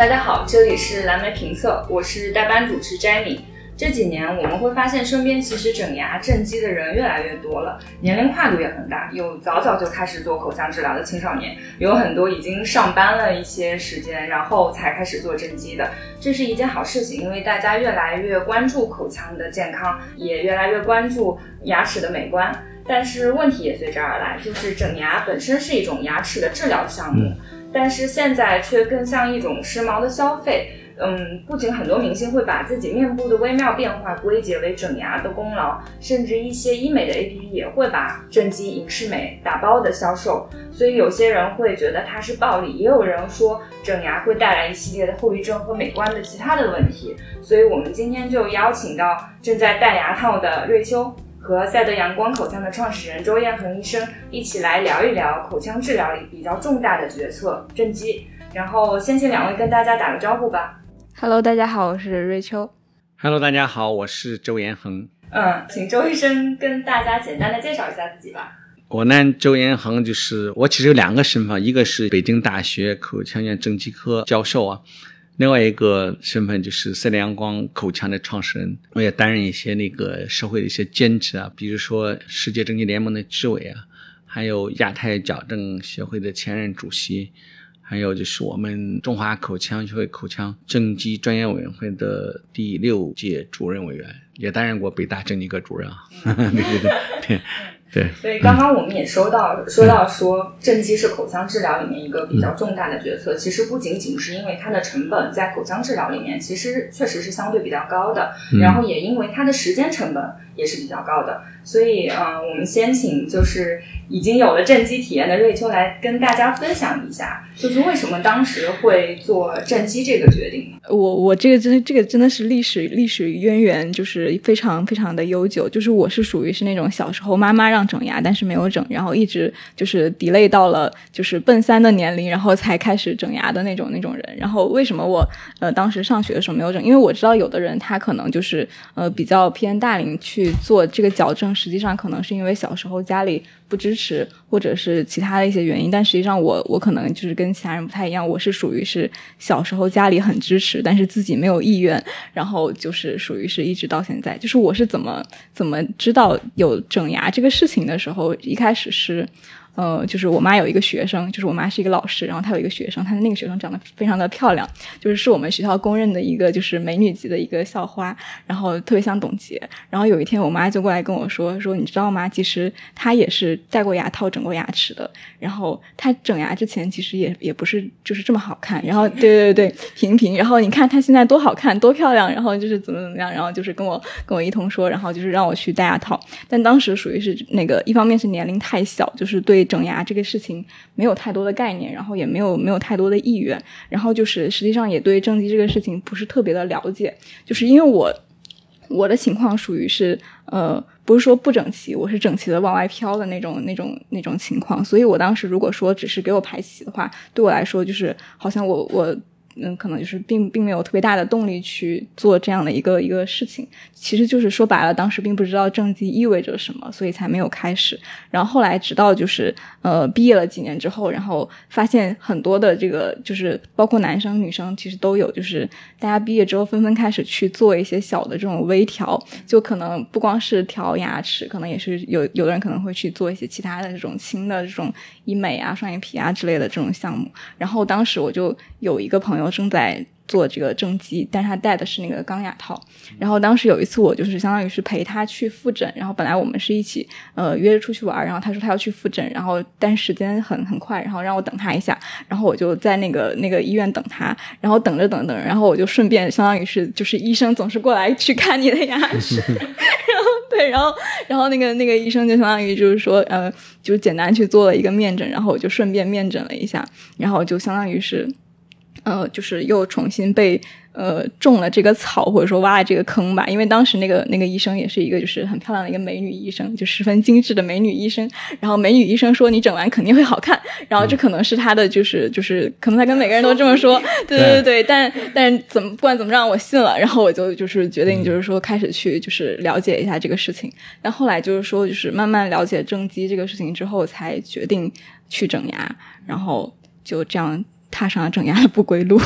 大家好，这里是蓝莓评测，我是代班主持 Jenny。这几年我们会发现，身边其实整牙正畸的人越来越多了，年龄跨度也很大，有早早就开始做口腔治疗的青少年，有很多已经上班了一些时间，然后才开始做正畸的。这是一件好事情，因为大家越来越关注口腔的健康，也越来越关注牙齿的美观。但是问题也随之而来，就是整牙本身是一种牙齿的治疗项目。但是现在却更像一种时髦的消费，嗯，不仅很多明星会把自己面部的微妙变化归结为整牙的功劳，甚至一些医美的 APP 也会把正畸影视美打包的销售。所以有些人会觉得它是暴利，也有人说整牙会带来一系列的后遗症和美观的其他的问题。所以我们今天就邀请到正在戴牙套的瑞秋。和赛德阳光口腔的创始人周彦恒医生一起来聊一聊口腔治疗里比较重大的决策——正畸。然后先请两位跟大家打个招呼吧。Hello，大家好，我是瑞秋。Hello，大家好，我是周彦恒。嗯，请周医生跟大家简单的介绍一下自己吧。我呢，周彦恒就是我，其实有两个身份，一个是北京大学口腔院正畸科教授啊。另外一个身份就是赛德阳光口腔的创始人，我也担任一些那个社会的一些兼职啊，比如说世界正畸联盟的执委啊，还有亚太矫正协会的前任主席，还有就是我们中华口腔学会口腔正畸专业委员会的第六届主任委员，也担任过北大正畸科主任啊，对 对对。对，所以刚刚我们也收到说到说正畸是口腔治疗里面一个比较重大的决策。其实不仅仅是因为它的成本在口腔治疗里面其实确实是相对比较高的，然后也因为它的时间成本也是比较高的。所以，嗯，我们先请就是已经有了正畸体验的瑞秋来跟大家分享一下，就是为什么当时会做正畸这个决定呢。我我这个真这个真的是历史历史渊源，就是非常非常的悠久。就是我是属于是那种小时候妈妈让整牙，但是没有整，然后一直就是 delay 到了就是奔三的年龄，然后才开始整牙的那种那种人。然后为什么我呃当时上学的时候没有整？因为我知道有的人他可能就是呃比较偏大龄去做这个矫正。实际上可能是因为小时候家里不支持，或者是其他的一些原因。但实际上我我可能就是跟其他人不太一样，我是属于是小时候家里很支持，但是自己没有意愿，然后就是属于是一直到现在。就是我是怎么怎么知道有整牙这个事情的时候，一开始是。呃，就是我妈有一个学生，就是我妈是一个老师，然后她有一个学生，她的那个学生长得非常的漂亮，就是是我们学校公认的一个就是美女级的一个校花，然后特别像董洁。然后有一天，我妈就过来跟我说说，你知道吗？其实她也是戴过牙套、整过牙齿的。然后她整牙之前其实也也不是就是这么好看。然后对对对，平平。然后你看她现在多好看，多漂亮。然后就是怎么怎么样。然后就是跟我跟我一通说，然后就是让我去戴牙套。但当时属于是那个一方面是年龄太小，就是对。整牙这个事情没有太多的概念，然后也没有没有太多的意愿，然后就是实际上也对正畸这个事情不是特别的了解，就是因为我我的情况属于是呃不是说不整齐，我是整齐的往外飘的那种那种那种情况，所以我当时如果说只是给我排齐的话，对我来说就是好像我我。嗯，可能就是并并没有特别大的动力去做这样的一个一个事情，其实就是说白了，当时并不知道正畸意味着什么，所以才没有开始。然后后来直到就是呃毕业了几年之后，然后发现很多的这个就是包括男生女生其实都有，就是大家毕业之后纷纷开始去做一些小的这种微调，就可能不光是调牙齿，可能也是有有的人可能会去做一些其他的这种轻的这种医美啊、双眼皮啊之类的这种项目。然后当时我就有一个朋友。正在做这个正畸，但是他戴的是那个钢牙套。然后当时有一次，我就是相当于是陪他去复诊。然后本来我们是一起呃约着出去玩，然后他说他要去复诊，然后但时间很很快，然后让我等他一下。然后我就在那个那个医院等他，然后等着等等，然后我就顺便相当于是就是医生总是过来去看你的牙齿，然后对，然后然后那个那个医生就相当于就是说呃就简单去做了一个面诊，然后我就顺便面诊了一下，然后就相当于是。呃，就是又重新被呃种了这个草，或者说挖了这个坑吧。因为当时那个那个医生也是一个就是很漂亮的一个美女医生，就十分精致的美女医生。然后美女医生说你整完肯定会好看。然后这可能是他的就是就是可能他跟每个人都这么说，对对对。但但怎么不管怎么让我信了，然后我就就是决定就是说开始去就是了解一下这个事情。但后来就是说就是慢慢了解正畸这个事情之后，才决定去整牙，然后就这样。踏上了整牙的不归路。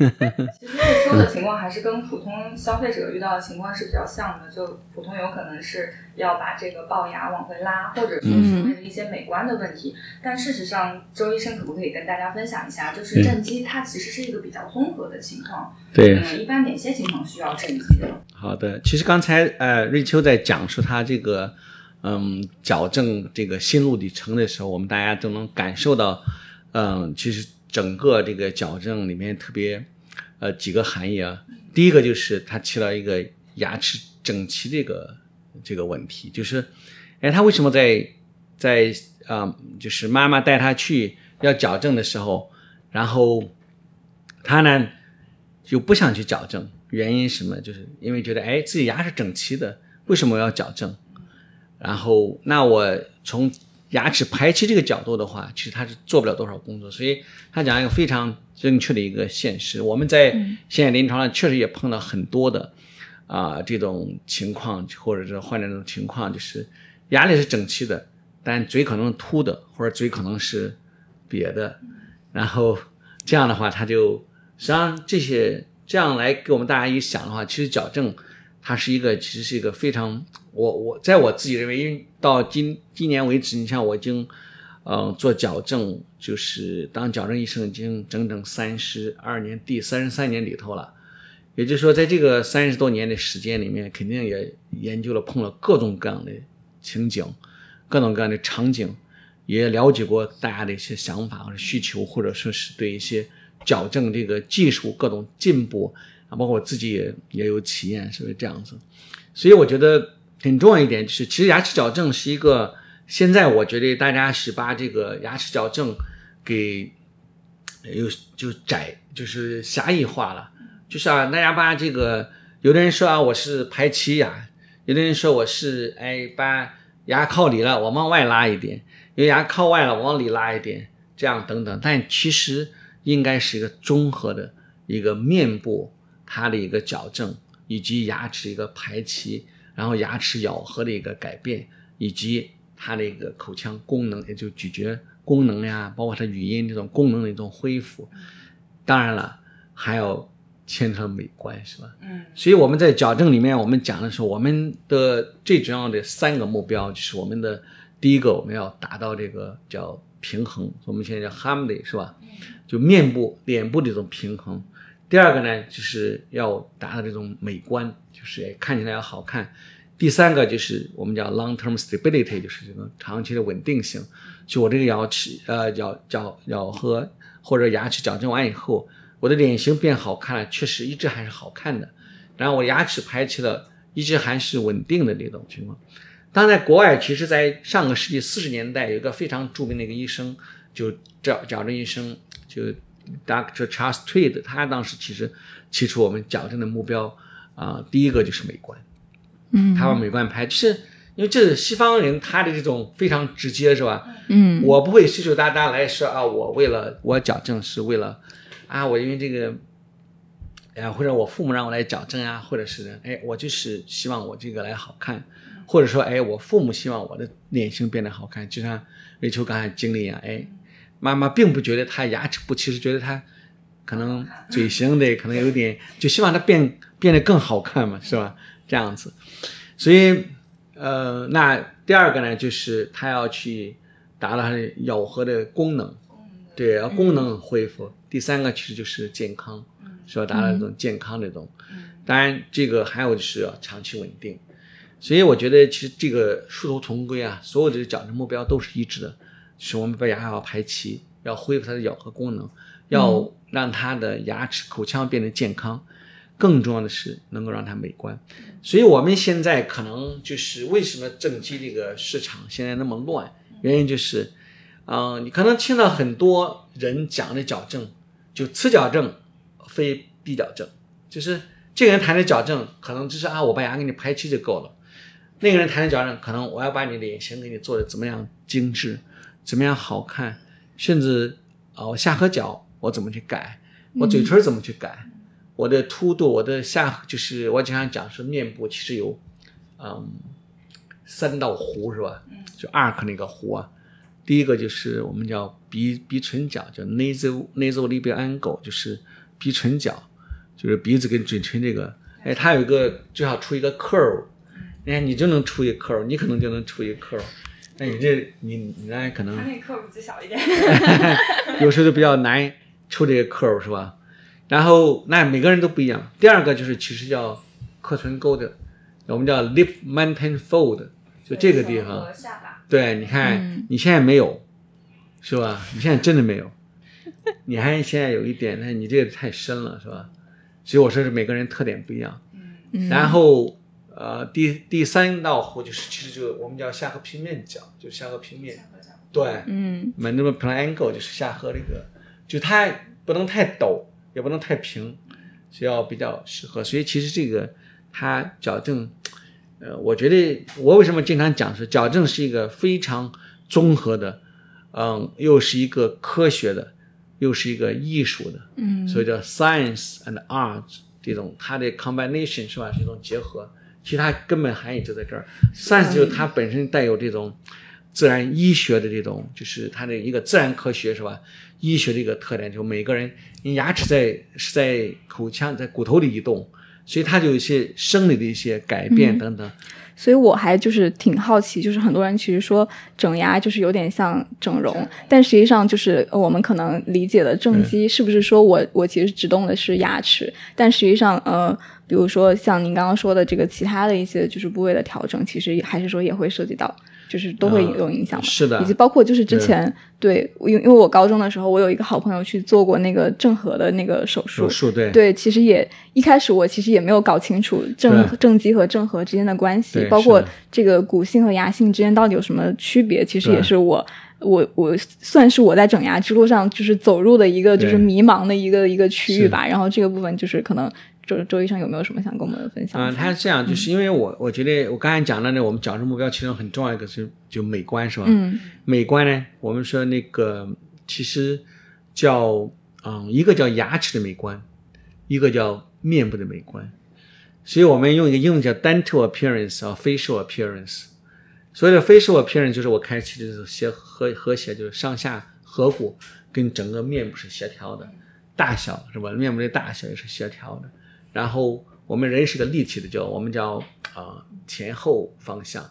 其实这说的情况还是跟普通消费者遇到的情况是比较像的，就普通有可能是要把这个龅牙往回拉，或者说是为了一些美观的问题。但事实上，周医生可不可以跟大家分享一下，就是正畸它其实是一个比较综合的情况。对，嗯，一般哪些情况需要正畸的？好的，其实刚才呃瑞秋在讲述他这个嗯矫正这个心路历程的时候，我们大家都能感受到，嗯，其实整个这个矫正里面特别呃几个含义啊。第一个就是它起到一个牙齿整齐这个这个问题，就是哎，他为什么在在啊、就是妈妈带他去要矫正的时候，然后他呢就不想去矫正，原因什么？就是因为觉得哎自己牙是整齐的，为什么要矫正？然后那我从牙齿排齐这个角度的话，其实他是做不了多少工作，所以他讲一个非常正确的一个现实。我们在现在临床上确实也碰到很多的啊、这种情况，或者是患者这种情况，就是牙里是整齐的，但嘴可能是凸的，或者嘴可能是瘪的，然后这样的话，他就实际上这些这样来给我们大家一想的话，其实矫正它是一个其实是一个非常我我在我自己认为，因为到今今年为止，你像我已经呃做矫正，就是当矫正医生已经整整三十二年，第三十三年里头了。也就是说，在这个三十多年的时间里面，肯定也研究了碰了各种各样的情景，各种各样的场景，也了解过大家的一些想法或者需求，或者说是对一些矫正这个技术各种进步啊，包括我自己也也有体验，是不是这样子？所以我觉得很重要一点就是，其实牙齿矫正是一个现在我觉得大家是把这个牙齿矫正给有就窄就是狭义化了，就是啊，大家把这个有的人说啊我是排齐牙，有的人说我是哎把牙靠里了，我往外拉一点，有牙靠外了，往里拉一点，这样等等，但其实应该是一个综合的一个面部它的一个矫正，以及牙齿一个排齐，然后牙齿咬合的一个改变，以及它的一个口腔功能，也就咀嚼功能呀，包括它语音这种功能的一种恢复。当然了，还有牵扯美观，是吧？嗯所以我们在矫正里面，我们讲的时候，我们的最主要的三个目标就是我们的第一个，我们要达到这个叫平衡，我们现在叫 harmony，是吧？就面部、脸部的这种平衡。第二个呢，就是要达到这种美观，就是看起来要好看。第三个就是我们叫 long term stability，就是这个长期的稳定性。就我这个牙齿呃咬咬咬合或者牙齿矫正完以后，我的脸型变好看了，确实一直还是好看的。然后我牙齿排齐了，一直还是稳定的这种情况。当然，在国外，其实，在上个世纪四十年代，有一个非常著名的一个医生，就矫矫正医生，就 Dr. Charles Tweed，他当时其实提出我们矫正的目标啊、第一个就是美观，嗯他把美观排，就是因为这是西方人他的这种非常直接，是吧？嗯我不会羞羞答答来说啊，我为了我矫正是为了啊，我因为这个，哎呀，或者我父母让我来矫正啊、或者是哎，我就是希望我这个来好看，或者说哎，我父母希望我的脸型变得好看，就像瑞秋刚才经历一样，哎，妈妈并不觉得他牙齿不齐，是觉得他可能嘴型的可能有点，就希望他变变得更好看嘛，是吧？这样子，所以呃，那第二个呢，就是他要去达到他的咬合的功能，对，要功能恢复。第三个其实就是健康，是吧？达到一种健康这种。当然，这个还有就是要长期稳定。所以我觉得，其实这个殊途同归啊，所有的矫正目标都是一致的，就是我们把牙要排齐，要恢复它的咬合功能，要让它的牙齿口腔变得健康。更重要的是能够让它美观，所以我们现在可能就是为什么正畸这个市场现在那么乱，原因就是，嗯、你可能听到很多人讲的矫正，就此矫正非彼矫正，就是这个人谈的矫正可能就是啊，我把牙给你排齐就够了，那个人谈的矫正可能我要把你脸型给你做的怎么样精致，怎么样好看，甚至啊、我下颌角我怎么去改，我嘴唇怎么去改。我的凸度，我的下就是我经常讲说面部其实有，嗯，三道弧是吧？就 arc 那个弧啊，第一个就是我们叫鼻鼻唇角，叫 nasal nasolabial angle，就是鼻唇角，就是鼻子跟嘴唇这个，哎，它有一个最好出一个 curve，你看你就能出一个 curve，你可能就能出一个 curve，那你这你你那可能他那个客户就小一点。有时候就比较难抽这个 curve 是吧？然后那每个人都不一样。第二个就是其实叫磕唇沟的，我们叫 lip mountain fold，就这个地方。和下巴。对，你看、你现在没有，是吧？你现在真的没有，你还现在有一点，那你这个太深了，是吧？所以我说是每个人特点不一样。嗯然后呃，第第三道弧就是其实就是我们叫下颌平面角，就是下颌平面。对，嗯 mandibular angle 就是下颌这个，就它不能太陡，也不能太平，是要比较适合。所以其实这个它矫正，呃，我觉得我为什么经常讲说矫正是一个非常综合的，嗯，又是一个科学的，又是一个艺术的，嗯所以叫 science and art 这种它的 combination 是吧？是一种结合，其实它根本含义就在这儿。science 就是它本身带有这种自然医学的这种，就是它的一个自然科学是吧？医学的一个特点，就每个人你牙齿在是在口腔在骨头里移动，所以它就有一些生理的一些改变等等。所以我还就是挺好奇，就是很多人其实说整牙就是有点像整容，但实际上就是呃我们可能理解的正畸是不是说我我其实只动的是牙齿，但实际上呃，比如说像您刚刚说的这个其他的一些就是部位的调整，其实还是说也会涉及到。就是都会有影响嘛，是的以及包括就是之前对，因为因为我高中的时候，我有一个好朋友去做过那个正颌的那个手术，手术对对，其实也一开始我其实也没有搞清楚正正畸和正颌之间的关系，包括这个骨性和牙性之间到底有什么区别，其实也是我我我算是我在整牙之路上就是走入的一个就是迷茫的一个一个区域吧。然后这个部分就是可能周周医生有没有什么想跟我们分享嗯，一下？它是这样，就是因为我我觉得我刚才讲的呢，我们矫正目标其中很重要一个是就美观是吧？嗯美观呢，我们说那个其实叫嗯，一个叫牙齿的美观，一个叫面部的美观，所以我们用一个英文叫 dental appearance 啊，facial appearance。所以的 facial appearance 就是我开启的协和和谐，就是上下颌骨跟整个面部是协调的，大小是吧？面部的大小也是协调的。然后我们人是个立体的，叫我们叫啊、前后方向，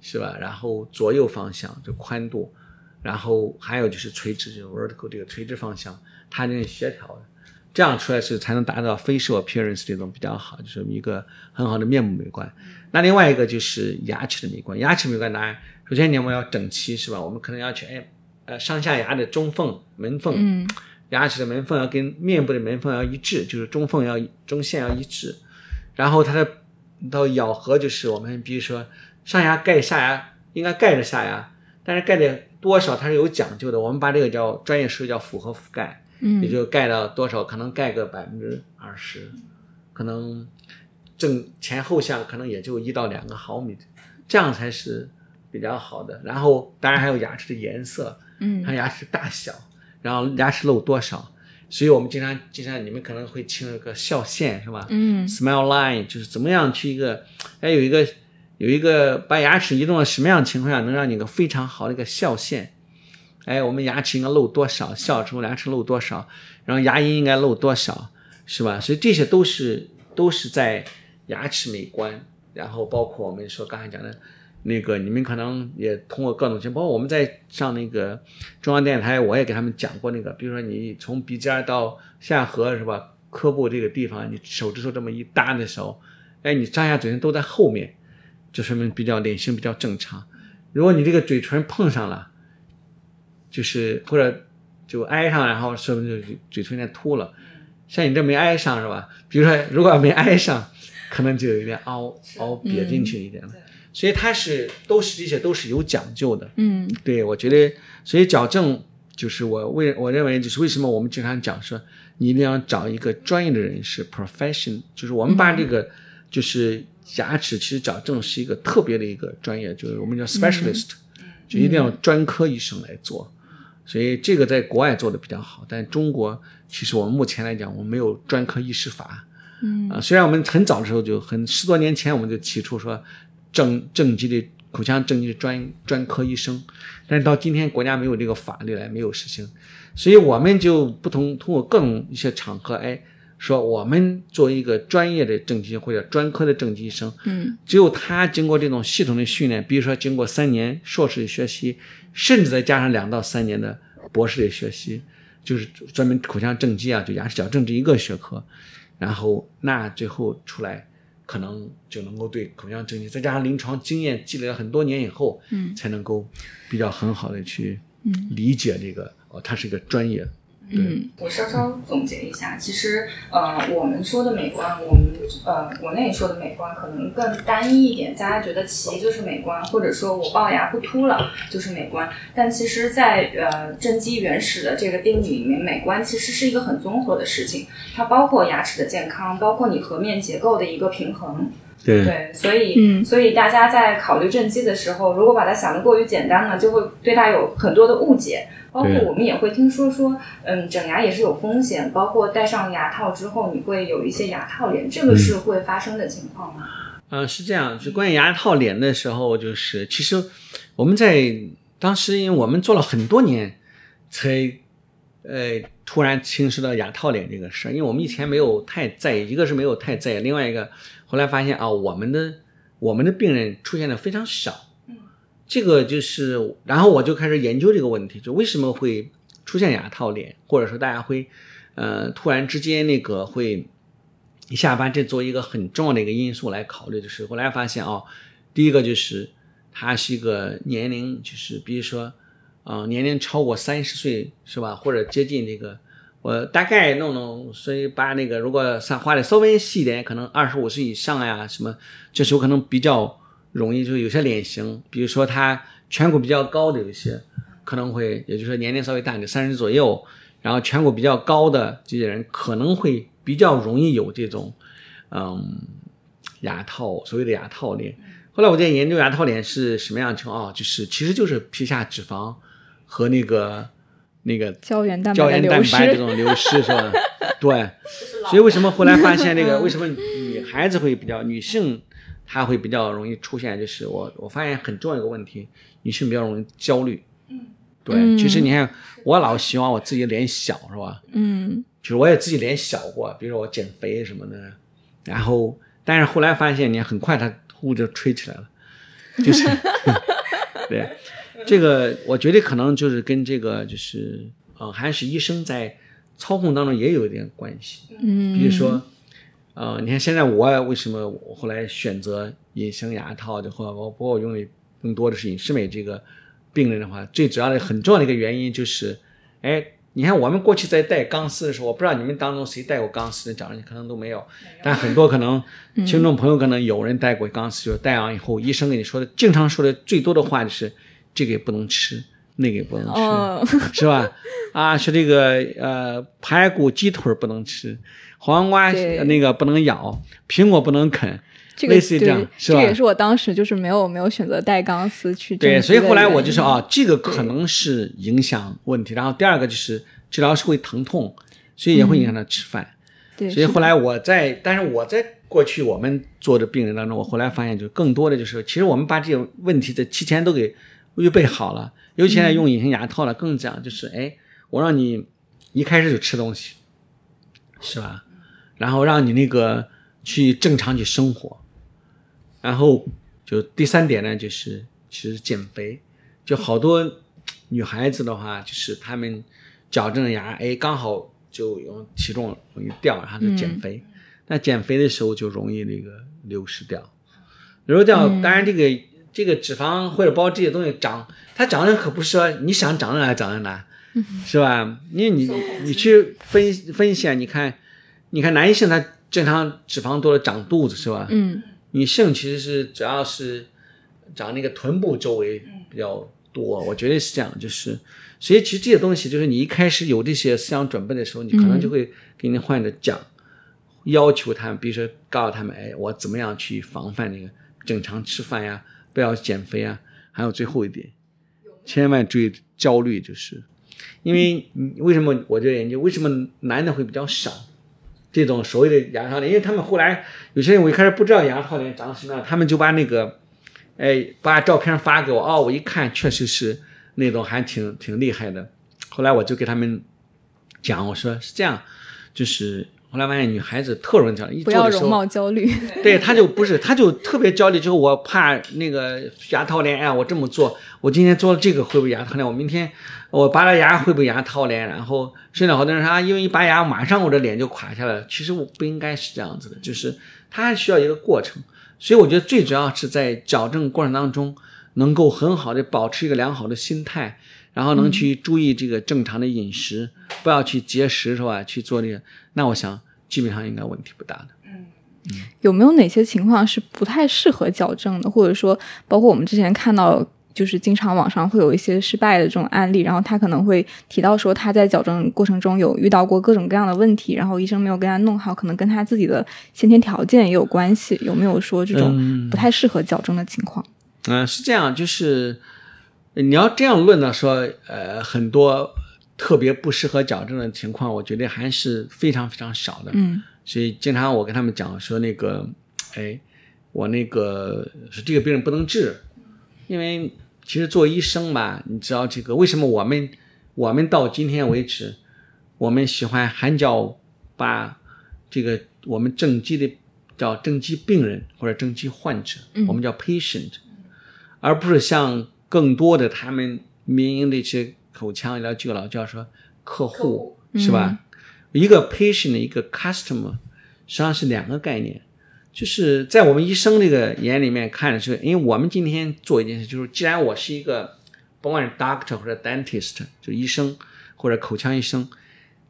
是吧？然后左右方向就宽度，然后还有就是垂直，就是 vertical 这个垂直方向，它能协调的，这样出来是才能达到 facial appearance 这种比较好，就是一个很好的面部美观。那另外一个就是牙齿的美观，牙齿美观当然，首先你们要整齐，是吧？我们可能要去哎呃上下牙的中缝、门缝，牙齿的门缝要跟面部的门缝要一致，就是中缝要中线要一致，然后它的到咬合就是我们比如说上牙盖下牙应该盖着下牙，但是盖的多少它是有讲究的，我们把这个叫专业术语叫复合覆盖，嗯。也嗯就盖到多少可能盖个百分之二十，可能正前后向可能也就一到两个毫米，这样才是比较好的。然后当然还有牙齿的颜色，嗯。还有牙齿大小，然后牙齿露多少，所以我们经常经常你们可能会听一个笑线是吧？嗯 smile line 就是怎么样去一个，哎有一个有一个把牙齿移动到什么样的情况下能让你有个非常好的一个笑线，哎我们牙齿应该露多少，笑出牙齿露多少，然后牙龈应该露多少，是吧？所以这些都是都是在牙齿美观，然后包括我们说刚才讲的。那个你们可能也通过各种情况，包括我们在上那个中央电视台，我也给他们讲过那个，比如说你从鼻尖到下颌是吧？颌部这个地方，你手指头这么一搭的时候，哎，你上下嘴唇都在后面，就说明比较脸型比较正常。如果你这个嘴唇碰上了，就是或者就挨上，然后说明就嘴唇有点凸了。像你这没挨上是吧？比如说如果没挨上，可能就有点凹凹瘪进去一点了。所以它是都是这些都是有讲究的。嗯对，我觉得，所以矫正就是我为我认为就是为什么我们经常讲说，你一定要找一个专业的人士 profession，就是我们把这个、就是牙齿其实矫正是一个特别的一个专业，就是我们叫 specialist，、就一定要专科医生来做。所以这个在国外做的比较好，但中国其实我们目前来讲，我们没有专科医师法。嗯啊，虽然我们很早的时候就很十多年前我们就提出说正正畸的口腔正畸的专专科医生，但是到今天国家没有这个法律来，没有实行，所以我们就不同通过各种一些场合，哎，说我们作为一个专业的正畸或者专科的正畸医生，嗯只有他经过这种系统的训练，比如说经过三年硕士的学习，甚至再加上两到三年的博士的学习，就是专门口腔正畸啊，就牙齿矫正这一个学科，然后那最后出来可能就能够对口腔整体，再加上临床经验积累了很多年以后，嗯。才能够比较很好的去嗯。理解这个哦，它是一个专业，嗯我稍稍总结一下，其实呃，我们说的美观，我们呃国内说的美观可能更单一一点，大家觉得齐就是美观，或者说我龅牙不凸了就是美观。但其实在，呃正畸原始的这个定义里面，美观其实是一个很综合的事情，它包括牙齿的健康，包括你颌面结构的一个平衡。对对，所以、嗯所以大家在考虑正畸的时候，如果把它想得过于简单了，就会对它有很多的误解。包括我们也会听说说，嗯，整牙也是有风险，包括戴上牙套之后，你会有一些牙套脸，这个是会发生的情况吗？嗯，是这样，就关于牙套脸的时候，就是其实我们在当时，因为我们做了很多年，才呃突然听说到牙套脸这个事儿，因为我们以前没有太在意，一个是没有太在意，另外一个后来发现啊，我们的我们的病人出现的非常少，这个就是，然后我就开始研究这个问题，就为什么会出现牙套脸，或者说大家会呃突然之间那个会。一下班，这作为一个很重要的一个因素来考虑，就是后来发现哦，第一个就是它是一个年龄，就是比如说，呃，年龄超过三十岁是吧，或者接近这个，我大概弄弄，所以把那个如果算画的稍微细一点，可能二十五岁以上呀，什么，这时候可能比较容易，就有些脸型，比如说他颧骨比较高的有一些，可能会，也就是说年龄稍微大点，三十左右，然后颧骨比较高的这些人可能会。比较容易有这种，嗯，牙套，所谓的牙套脸。后来我在研究牙套脸是什么样情况啊？就是其实就是皮下脂肪和那个那个胶原蛋胶白胶原蛋白这，种流失是吧？对，所以为什么后来发现这个为什么女孩子会比较女性她会比较容易出现？就是我我发现很重要一个问题，女性比较容易焦虑。嗯，对，嗯其实你看，我老希望我自己脸小是吧？嗯就是我也自己脸小过，比如说我减肥什么的，然后但是后来发现，你很快它呼就吹起来了，就是 对 这个，我觉得可能就是跟这个就是呃，还是医生在操控当中也有一点关系。嗯，比如说，呃，你看现在我为什么我后来选择隐形牙套的话，我不过我用的更多的是隐适美这个病人的话，最主要的很重要的一个原因就是，哎。你看，我们过去在戴钢丝的时候，我不知道你们当中谁戴过钢丝的，长得可能都没有，但很多可能听众朋友可能有人戴过钢丝，就是戴完以后，医生跟你说的，经常说的最多的话就是这个也不能吃，那个也不能吃，哦，是吧？啊，说这个呃排骨、鸡腿不能吃，黄瓜那个不能咬，苹果不能啃，这个类似于这样是吧这也是我当时就是没有没有选择带钢丝去对，所以后来我就说啊，这个可能是影响问题。然后第二个就是治疗是会疼痛，所以也会影响他吃饭。对，所以后来我在，但是我在过去我们做的病人当中，我后来发现，就更多的就是，其实我们把这些问题在提前都给预备好了。尤其现在用隐形牙套了，更讲就是，哎，我让你一开始就吃东西，是吧？然后让你那个去正常去生活，然后就第三点呢，就是其实减肥，就好多女孩子的话，就是她们矫正牙，哎，刚好就有体重容易掉，然后就减肥。那减肥的时候就容易那个流失掉，流失掉。当然，这个这个脂肪或者包括这些东西长，它长的可不是说你想长在哪长在哪，是吧？因为你你去分分析啊，你看，你看男性他正常脂肪多了长肚子是吧？嗯女性其实是主要是长那个臀部周围比较多，我觉得是这样，就是所以其实这些东西就是你一开始有这些思想准备的时候，你可能就会给你患者讲，要求他们，比如说告诉他们，哎，我怎么样去防范那个正常吃饭呀，不要减肥啊，还有最后一点，千万注意焦虑，就是因为为什么我就研究为什么男的会比较少。这种所谓的牙套脸，因为他们后来有些人我一开始不知道牙套脸长什么样，他们就把那个哎，把照片发给我，哦，我一看确实是那种还挺挺厉害的。后来我就给他们讲，我说是这样，就是后来发现女孩子特容易焦虑，一不要容做的时候，貌焦虑。对，她就不是，她就特别焦虑，就是我怕那个牙套脸，哎，我这么做，我今天做了这个会不会牙套脸？我明天我拔了牙会不会牙套脸？然后甚至好多人说啊，因为一拔牙马上我的脸就垮下来了。其实我不应该是这样子的，就是它还需要一个过程。所以我觉得最主要是在矫正过程当中，能够很好的保持一个良好的心态，然后能去注意这个正常的饮食，不要去节食，是吧？去做这个，那我想基本上应该问题不大的。嗯有没有哪些情况是不太适合矫正的，或者说，包括我们之前看到，就是经常网上会有一些失败的这种案例，然后他可能会提到说他在矫正过程中有遇到过各种各样的问题，然后医生没有给他弄好，可能跟他自己的先天条件也有关系。有没有说这种不太适合矫正的情况？嗯、是这样，就是你要这样论呢，说呃很多特别不适合矫正的情况，我觉得还是非常非常少的。嗯所以经常我跟他们讲说那个，哎，我那个是这个病人不能治，因为其实做医生吧，你知道这个为什么我们我们到今天为止，我们喜欢喊叫把这个我们正畸的叫正畸病人或者正畸患者，我们叫 patient，而不是像更多的他们民营的一些口腔医疗机构老叫说客户是吧？一个 patient 一个 customer，实际上是两个概念。就是在我们医生这个眼里面看的是，因为我们今天做一件事，就是既然我是一个，甭管是 doctor 或者 dentist，就医生或者口腔医生，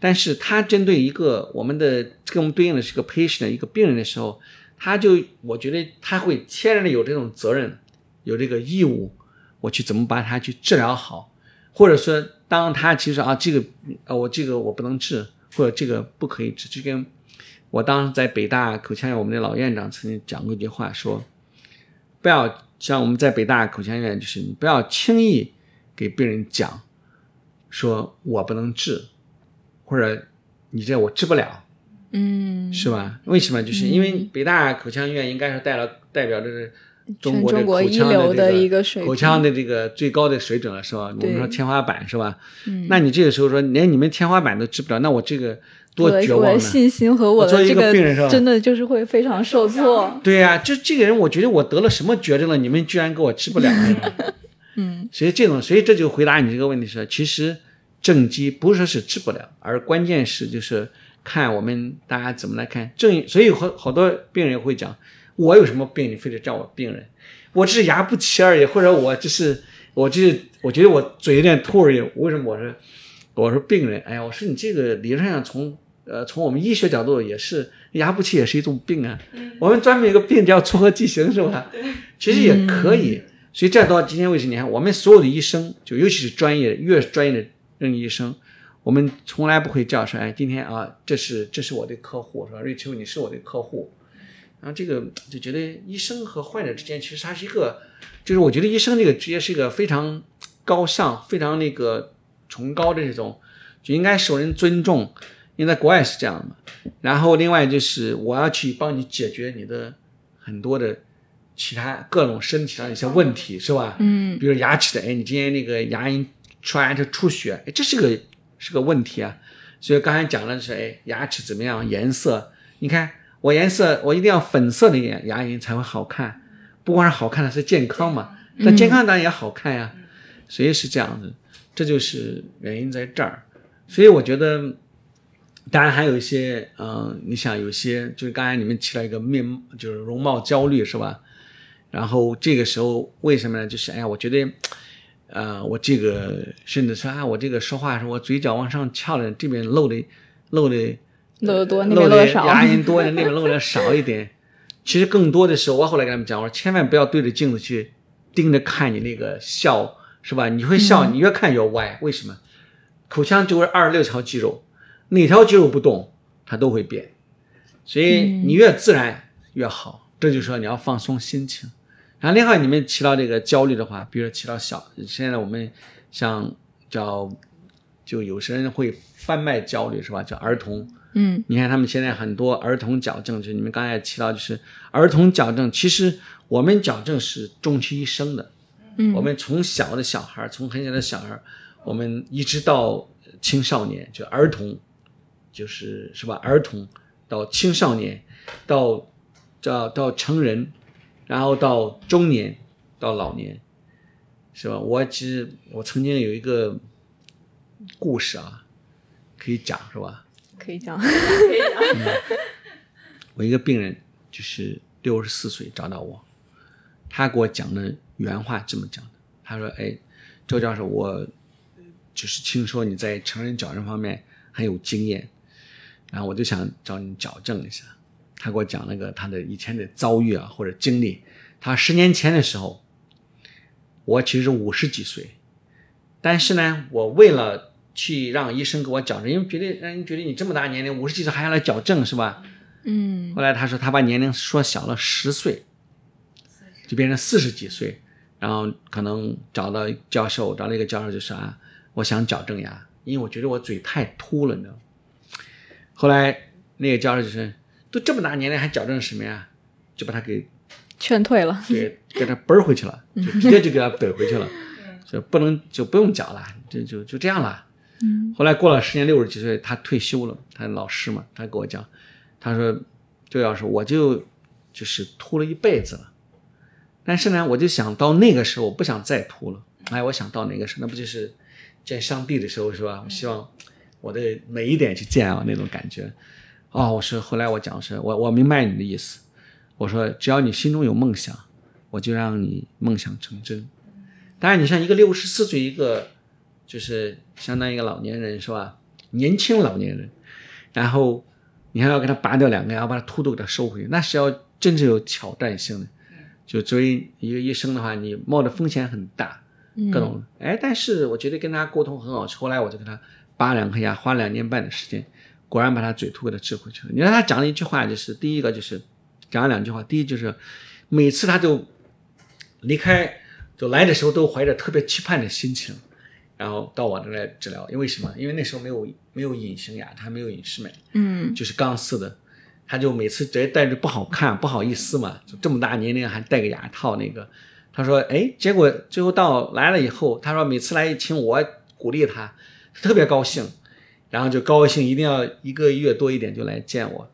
但是他针对一个我们的跟我们对应的是个 patient 一个病人的时候，他就我觉得他会天然的有这种责任，有这个义务，我去怎么把他去治疗好，或者说当他其实啊这个啊我这个我不能治，或者这个不可以治，就跟我当时在北大口腔院，我们的老院长曾经讲过一句话，说不要像我们在北大口腔院，就是你不要轻易给病人讲，说我不能治，或者你这我治不了，嗯，是吧？为什么？就是因为北大口腔医院应该是代了代表着是中国的全中国口腔一流的的这一个水平口腔的这个最高的水准了，是吧？我们说天花板是吧？嗯那你这个时候说连你们天花板都治不了，那我这个多绝望呢？的信心和我作为一的这个病人是吧真的就是会非常受挫。对呀、就这个人，我觉得我得了什么绝症了，你们居然给我治不了？嗯所以这种，所以这就回答你这个问题是，其实正畸不是说是治不了，而关键是就是看我们大家怎么来看正。所以好好多病人会讲，我有什么病，你非得叫我病人，我只是牙不齐而已，或者我只是我就是我觉得我嘴有点凸而已。为什么我说我说病人？哎呀，我说你这个理论上从呃从我们医学角度也是牙不齐也是一种病啊。我们专门有个病叫撮合畸形，是吧？其实也可以。所以这到今天为止，你看我们所有的医生，就尤其是专业越是专业的任医生，我们从来不会叫说，哎，今天啊，这是这是我的客户，是吧？瑞秋，你是我的客户。然后这个就觉得医生和患者之间，其实它是一个，就是我觉得医生这个职业是一个非常高尚、非常那个崇高的这种，就应该受人尊重。因为在国外是这样的嘛。然后另外就是我要去帮你解决你的很多的其他各种身体上的一些问题，是吧？嗯比如牙齿的，哎，你今天那个牙龈出来这出血，哎，这是个是个问题啊。所以刚才讲的是，哎，牙齿怎么样，颜色，你看我颜色，我一定要粉色的牙牙龈才会好看，不光是好看的是健康嘛，但健康当然也好看呀。所以是这样子，这就是原因在这儿。所以我觉得，当然还有一些，嗯、你想有些就是刚才你们提了一个面，就是容貌焦虑是吧？然后这个时候为什么呢？就是哎呀，我觉得，呃，我这个甚至说啊，我这个说话的时候，我嘴角往上翘的，这边露的露的露得多，那露的边露的少。牙龈多，那边露的少一点。其实更多的是，我后来跟他们讲，我说千万不要对着镜子去盯着看你那个笑，是吧？你会笑，你越看越歪，为什么？口腔就是二十六条肌肉，哪条肌肉不动，它都会变，所以你越自然越好。这就是说你要放松心情。然后另外你们提到这个焦虑的话，比如说提到小，现在我们像叫就有些人会贩卖焦虑是吧？叫儿童。嗯你看他们现在很多儿童矫正，就你们刚才提到，就是儿童矫正，其实我们矫正是终其一生的。嗯，我们从小的小孩，从很小的小孩，我们一直到青少年，就儿童，就是是吧？儿童到青少年，到到到成人，然后到中年，到老年，是吧？我其实我曾经有一个故事啊，可以讲是吧？可以讲。可以讲。我一个病人就是六十四岁找到我，他给我讲的原话这么讲的，他说：“哎，周教授，我就是听说你在成人矫正方面很有经验，然后我就想找你矫正一下。”他给我讲那个他的以前的遭遇啊或者经历。他十年前的时候，我其实五十几岁，但是呢，我为了去让医生给我矫正，因为觉得让人觉得你这么大年龄，五十几岁还要来矫正是吧？嗯后来他说他把年龄缩小了十岁，就变成四十几岁，然后可能找到教授，找了一个教授就说啊，我想矫正牙，因为我觉得我嘴太凸了，你知道吗？后来那个教授就说，都这么大年龄还矫正什么呀？就把他给劝退了。给给他奔回去了，就直接就给他怼回去了，就不能就不用矫了，就就就这样了。嗯后来过了十年，六十几岁，他退休了，他老师嘛，他跟我讲，他说，周老师，我就就是秃了一辈子了，但是呢，我就想到那个时候，我不想再秃了。哎，我想到那个时候，那不就是见上帝的时候是吧？我希望我的每一点去见啊，那种感觉。哦，我说，后来我讲是，我我明白你的意思。我说，只要你心中有梦想，我就让你梦想成真。当然，你像一个六十四岁一个。就是相当于一个老年人是吧？年轻老年人，然后你还要给他拔掉两个牙，把他秃头给他收回去，那是要真正有挑战性的。就作为一个医生的话，你冒的风险很大，各种哎，但是我觉得跟他沟通很好。后来我就给他拔两颗牙，花两年半的时间，果然把他嘴秃给他治回去了。你看他讲了一句话，就是第一个就是讲了两句话，第一就是每次他就离开就来的时候都怀着特别期盼的心情。然后到我这来治疗，因为什么？因为那时候没有没有隐形牙，他没有隐适美，嗯就是钢丝的，他就每次直接戴着不好看，不好意思嘛，就这么大年龄还戴个牙套那个。他说，哎，结果最后到来了以后，他说每次来请我鼓励他，特别高兴，然后就高兴一定要一个月多一点就来见我。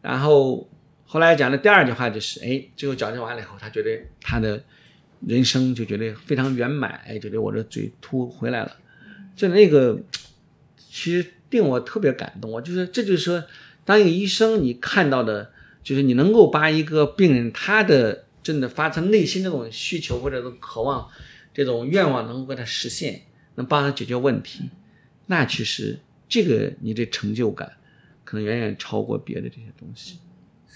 然后后来讲的第二句话就是，哎，最后矫正完了以后，他觉得他的。人生就觉得非常圆满，哎，觉得我这嘴突回来了，就那个其实令我特别感动。我就是这就是说，当一个医生，你看到的就是你能够把一个病人他的真的发自内心这种需求或者是渴望、这种愿望能够给他实现，能帮他解决问题，那其实这个你的成就感可能远远超过别的这些东西。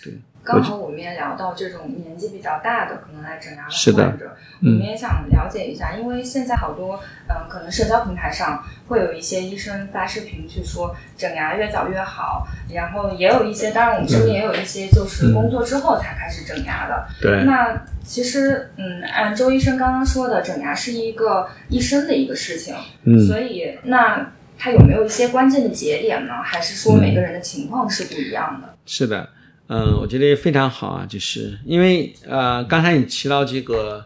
对。刚好我们也聊到这种年纪比较大的可能来整牙的的患者，我们也想了解一下，因为现在好多嗯、呃可能社交平台上会有一些医生发视频去说整牙越早越好，然后也有一些，当然我们身边也有一些就是工作之后才开始整牙的。对，那其实嗯，按周医生刚刚说的，整牙是一个一生的一个事情，嗯，所以那它有没有一些关键的节点呢？还是说每个人的情况是不一样的？是的。嗯，我觉得非常好啊，就是因为呃，刚才你提到这个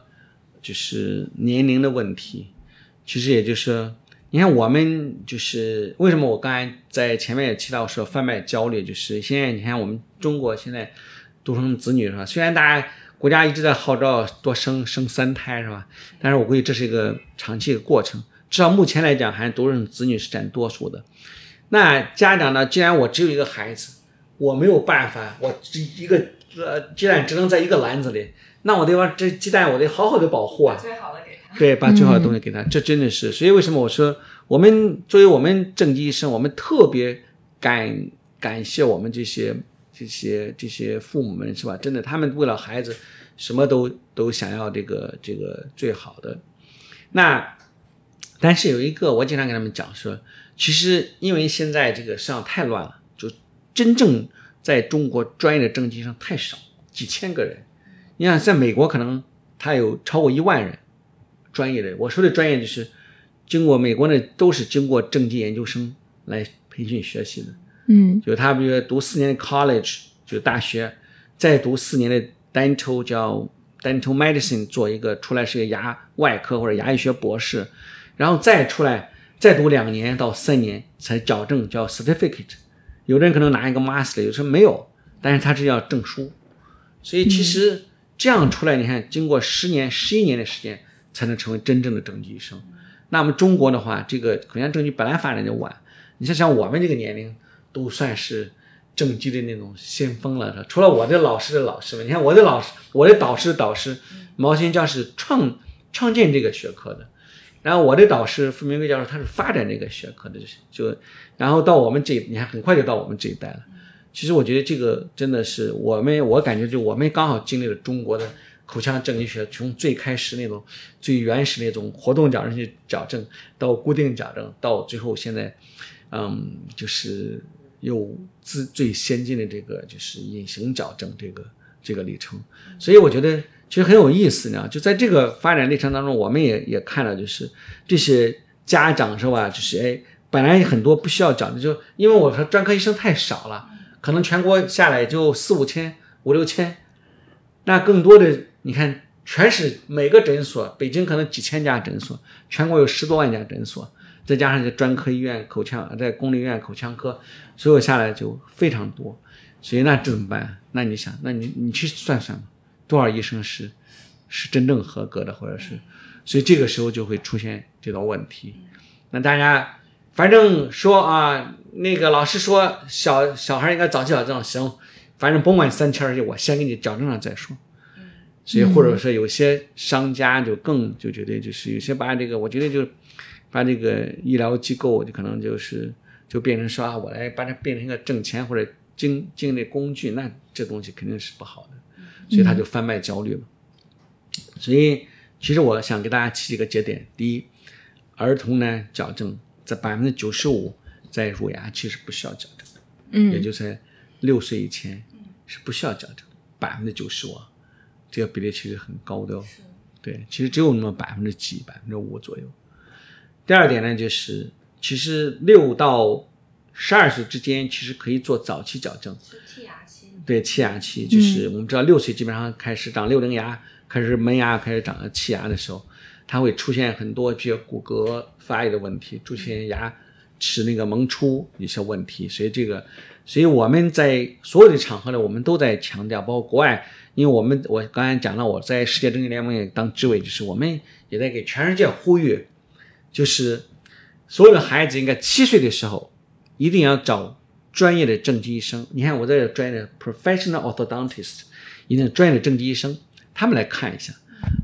就是年龄的问题，其实也就是你看我们就是为什么我刚才在前面也提到说贩卖焦虑，就是现在你看我们中国现在独生子女是吧？虽然大家国家一直在号召多生生三胎是吧？但是我估计这是一个长期的过程，至少目前来讲，还是独生子女是占多数的。那家长呢，既然我只有一个孩子。我没有办法，我这一个呃鸡蛋只能在一个篮子里，那我得把这鸡蛋我得好好的保护啊，最好的给他，对，把最好的东西给他，这真的是，所以为什么我说我们作为我们正畸医生，我们特别感感谢我们这些这些这些父母们是吧？真的，他们为了孩子，什么都都想要这个这个最好的。那但是有一个，我经常跟他们讲说，其实因为现在这个市场太乱了。真正在中国专业的正畸医生太少，几千个人。你想，在美国可能他有超过一万人专业的。我说的专业就是经过美国呢都是经过正畸研究生来培训学习的，嗯就他比如读四年的 college 就大学，再读四年的 dental 叫 dental medicine 做一个出来是个牙外科或者牙医学博士，然后再出来再读两年到三年才矫正叫 certificate，有的人可能拿一个 master，有时候没有，但是他是要证书，所以其实这样出来，你看经过十年、十一年的时间才能成为真正的正畸医生。那么中国的话，这个口腔正畸本来发展就晚，你像像我们这个年龄，都算是正畸的那种先锋了。除了我的老师的老师们，你看我的老师，我的导师的导师，毛新教是创创建这个学科的，然后我的导师傅明贵教授他是发展这个学科的，就然后到我们这，你看很快就到我们这一代了。其实我觉得这个真的是我们，我感觉就我们刚好经历了中国的口腔正畸学从最开始那种最原始那种活动矫正去矫正，到固定矫正，到最后现在，嗯，就是又最最先进的这个就是隐形矫正这个这个历程。所以我觉得其实很有意思呢。就在这个发展历程当中，我们也也看到，就是这些家长是吧？就是哎，本来很多不需要讲的，就因为我说专科医生太少了，可能全国下来就四五千、五六千。那更多的，你看，全是每个诊所，北京可能几千家诊所，全国有十多万家诊所，再加上这专科医院、口腔，在公立医院口腔科，所有下来就非常多。所以那这怎么办？那你想，那你你去算算吧，多少医生是是真正合格的，或者是，所以这个时候就会出现这道问题。那大家反正说啊，那个老师说小小孩应该早期矫正，行，反正甭管三七二十一，我先给你矫正了再说。所以或者说有些商家就更就觉得就是有些把这个，我觉得就把这个医疗机构就可能就是就变成说，我来把它变成一个挣钱或者经经历工具，那这东西肯定是不好的，所以他就贩卖焦虑了。所以其实我想给大家提几个节点：第一，儿童呢矫正在百分之九十五在乳牙期是不需要矫正的，嗯也嗯就在六岁以前是不需要矫正的，百分之九十五，这个比例其实很高的哦。对，其实只有那么百分之几、百分之五左右。第二点呢，就是其实六到十二岁之间，其实可以做早期矫正。是剔牙期。对，弃牙期就是我们知道六岁基本上开始长六龄牙，开始门牙开始长弃牙的时候，它会出现很多这些骨骼发育的问题，出现牙齿那个萌出一些问题，所以这个，所以我们在所有的场合呢，我们都在强调，包括国外，因为我们我刚才讲了，我在世界正畸联盟也当执委，就是我们也在给全世界呼吁，就是所有的孩子应该七岁的时候一定要找专业的正畸医生。你看我这个专业的 professional orthodontist，一定专业的正畸医生，他们来看一下，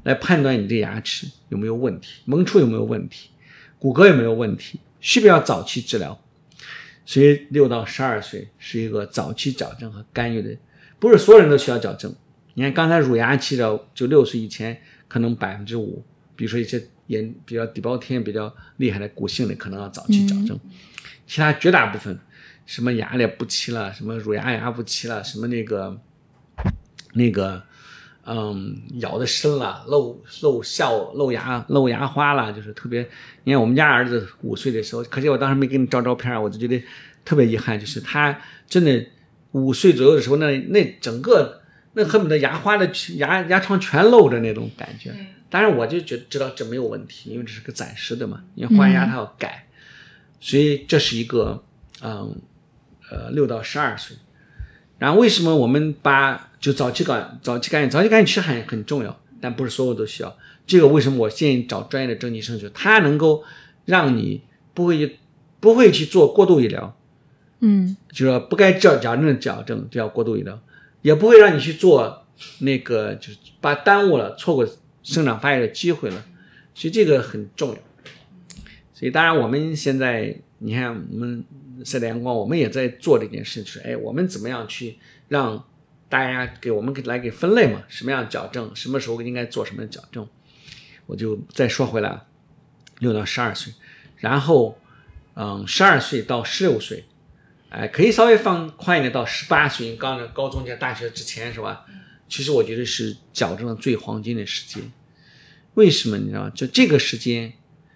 来判断你这牙齿有没有问题，萌出有没有问题，骨骼有没有问题，需不需要早期治疗。所以六到十二岁是一个早期矫正和干预的，不是所有人都需要矫正。你看刚才乳牙期的，就六岁以前可能百分之五，比如说一些炎比较底包天比较厉害的骨性的，可能要早期矫正。其他绝大部分，什么牙列不齐了，什么乳牙牙不齐了，什么那个那个，嗯，咬的深了，露露笑露牙露牙花了，就是特别。你看我们家儿子五岁的时候，可惜我当时没给你照照片，我就觉得特别遗憾，就是他真的五岁左右的时候，那那整个那恨不得牙花的牙牙床全露着那种感觉。当然我就觉知道这没有问题，因为这是个暂时的嘛，因为换牙它要改，所以这是一个嗯呃六到十二岁。然后为什么我们把就早期感早期干预早期干预其实很很重要，但不是所有都需要。这个为什么我建议找专业的正畸医生，就是他能够让你不会不会去做过度医疗，嗯就是说不该矫矫正的矫正就要过度医疗，也不会让你去做那个就是把耽误了错过生长发育的机会了，所以这个很重要。所以当然我们现在你看我们赛德阳光，我们也在做这件事，就是哎我们怎么样去让大家给我们给来给分类嘛，什么样矫正，什么时候应该做什么矫正。我就再说回来，六到十二岁，然后嗯十二岁到十六岁。哎，可以稍微放宽一点，到十八岁，刚才高中加大学之前是吧？其实我觉得是矫正的最黄金的时间。为什么你知道吗？就这个时间，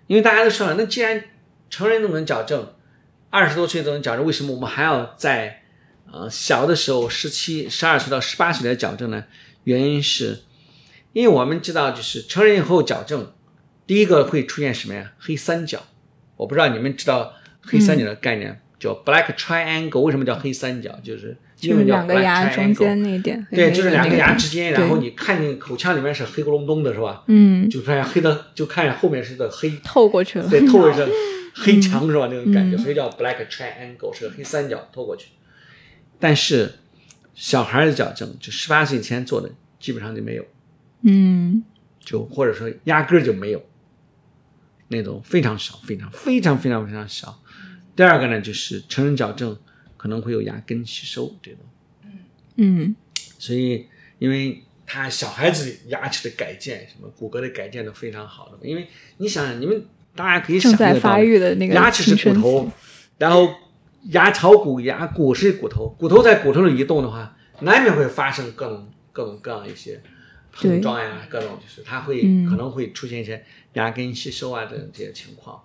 因为大家都说了，那既然成人都能矫正，二十多岁都能矫正，为什么我们还要在呃小的时候十七、十二岁到十八岁来矫正呢？原因是，因为我们知道，就是成人以后矫正，第一个会出现什么呀？黑三角。我不知道你们知道黑三角的概念，叫 black triangle。为什么叫黑三角？就是英文叫就是两个 black 牙中 triangle 间那一点，对，就是两个牙之间，然后你看见口腔里面是黑咕隆咚的，是吧？嗯，就看黑的，就看见后面是个黑，透过去了，对，透过去黑墙是吧？那种感觉，所以叫 black triangle，是个黑三角透过去。但是小孩的矫正，就十八岁以前做的，基本上就没有，嗯。就或者说压根儿就没有，那种非常少，非常非常非常非常少。第二个呢，就是成人矫正可能会有牙根吸收这种。嗯。所以因为他小孩子牙齿的改建，什么骨骼的改建都非常好的，因为你想想，你们大家可以想正在发得到的育的那个牙齿是骨头，然后牙槽骨、牙骨是骨头，骨头在骨头里移动的话，难免会发生各种各种各样一些碰撞呀，各种就是它会、嗯可能会出现一些牙根吸收啊等这些情况。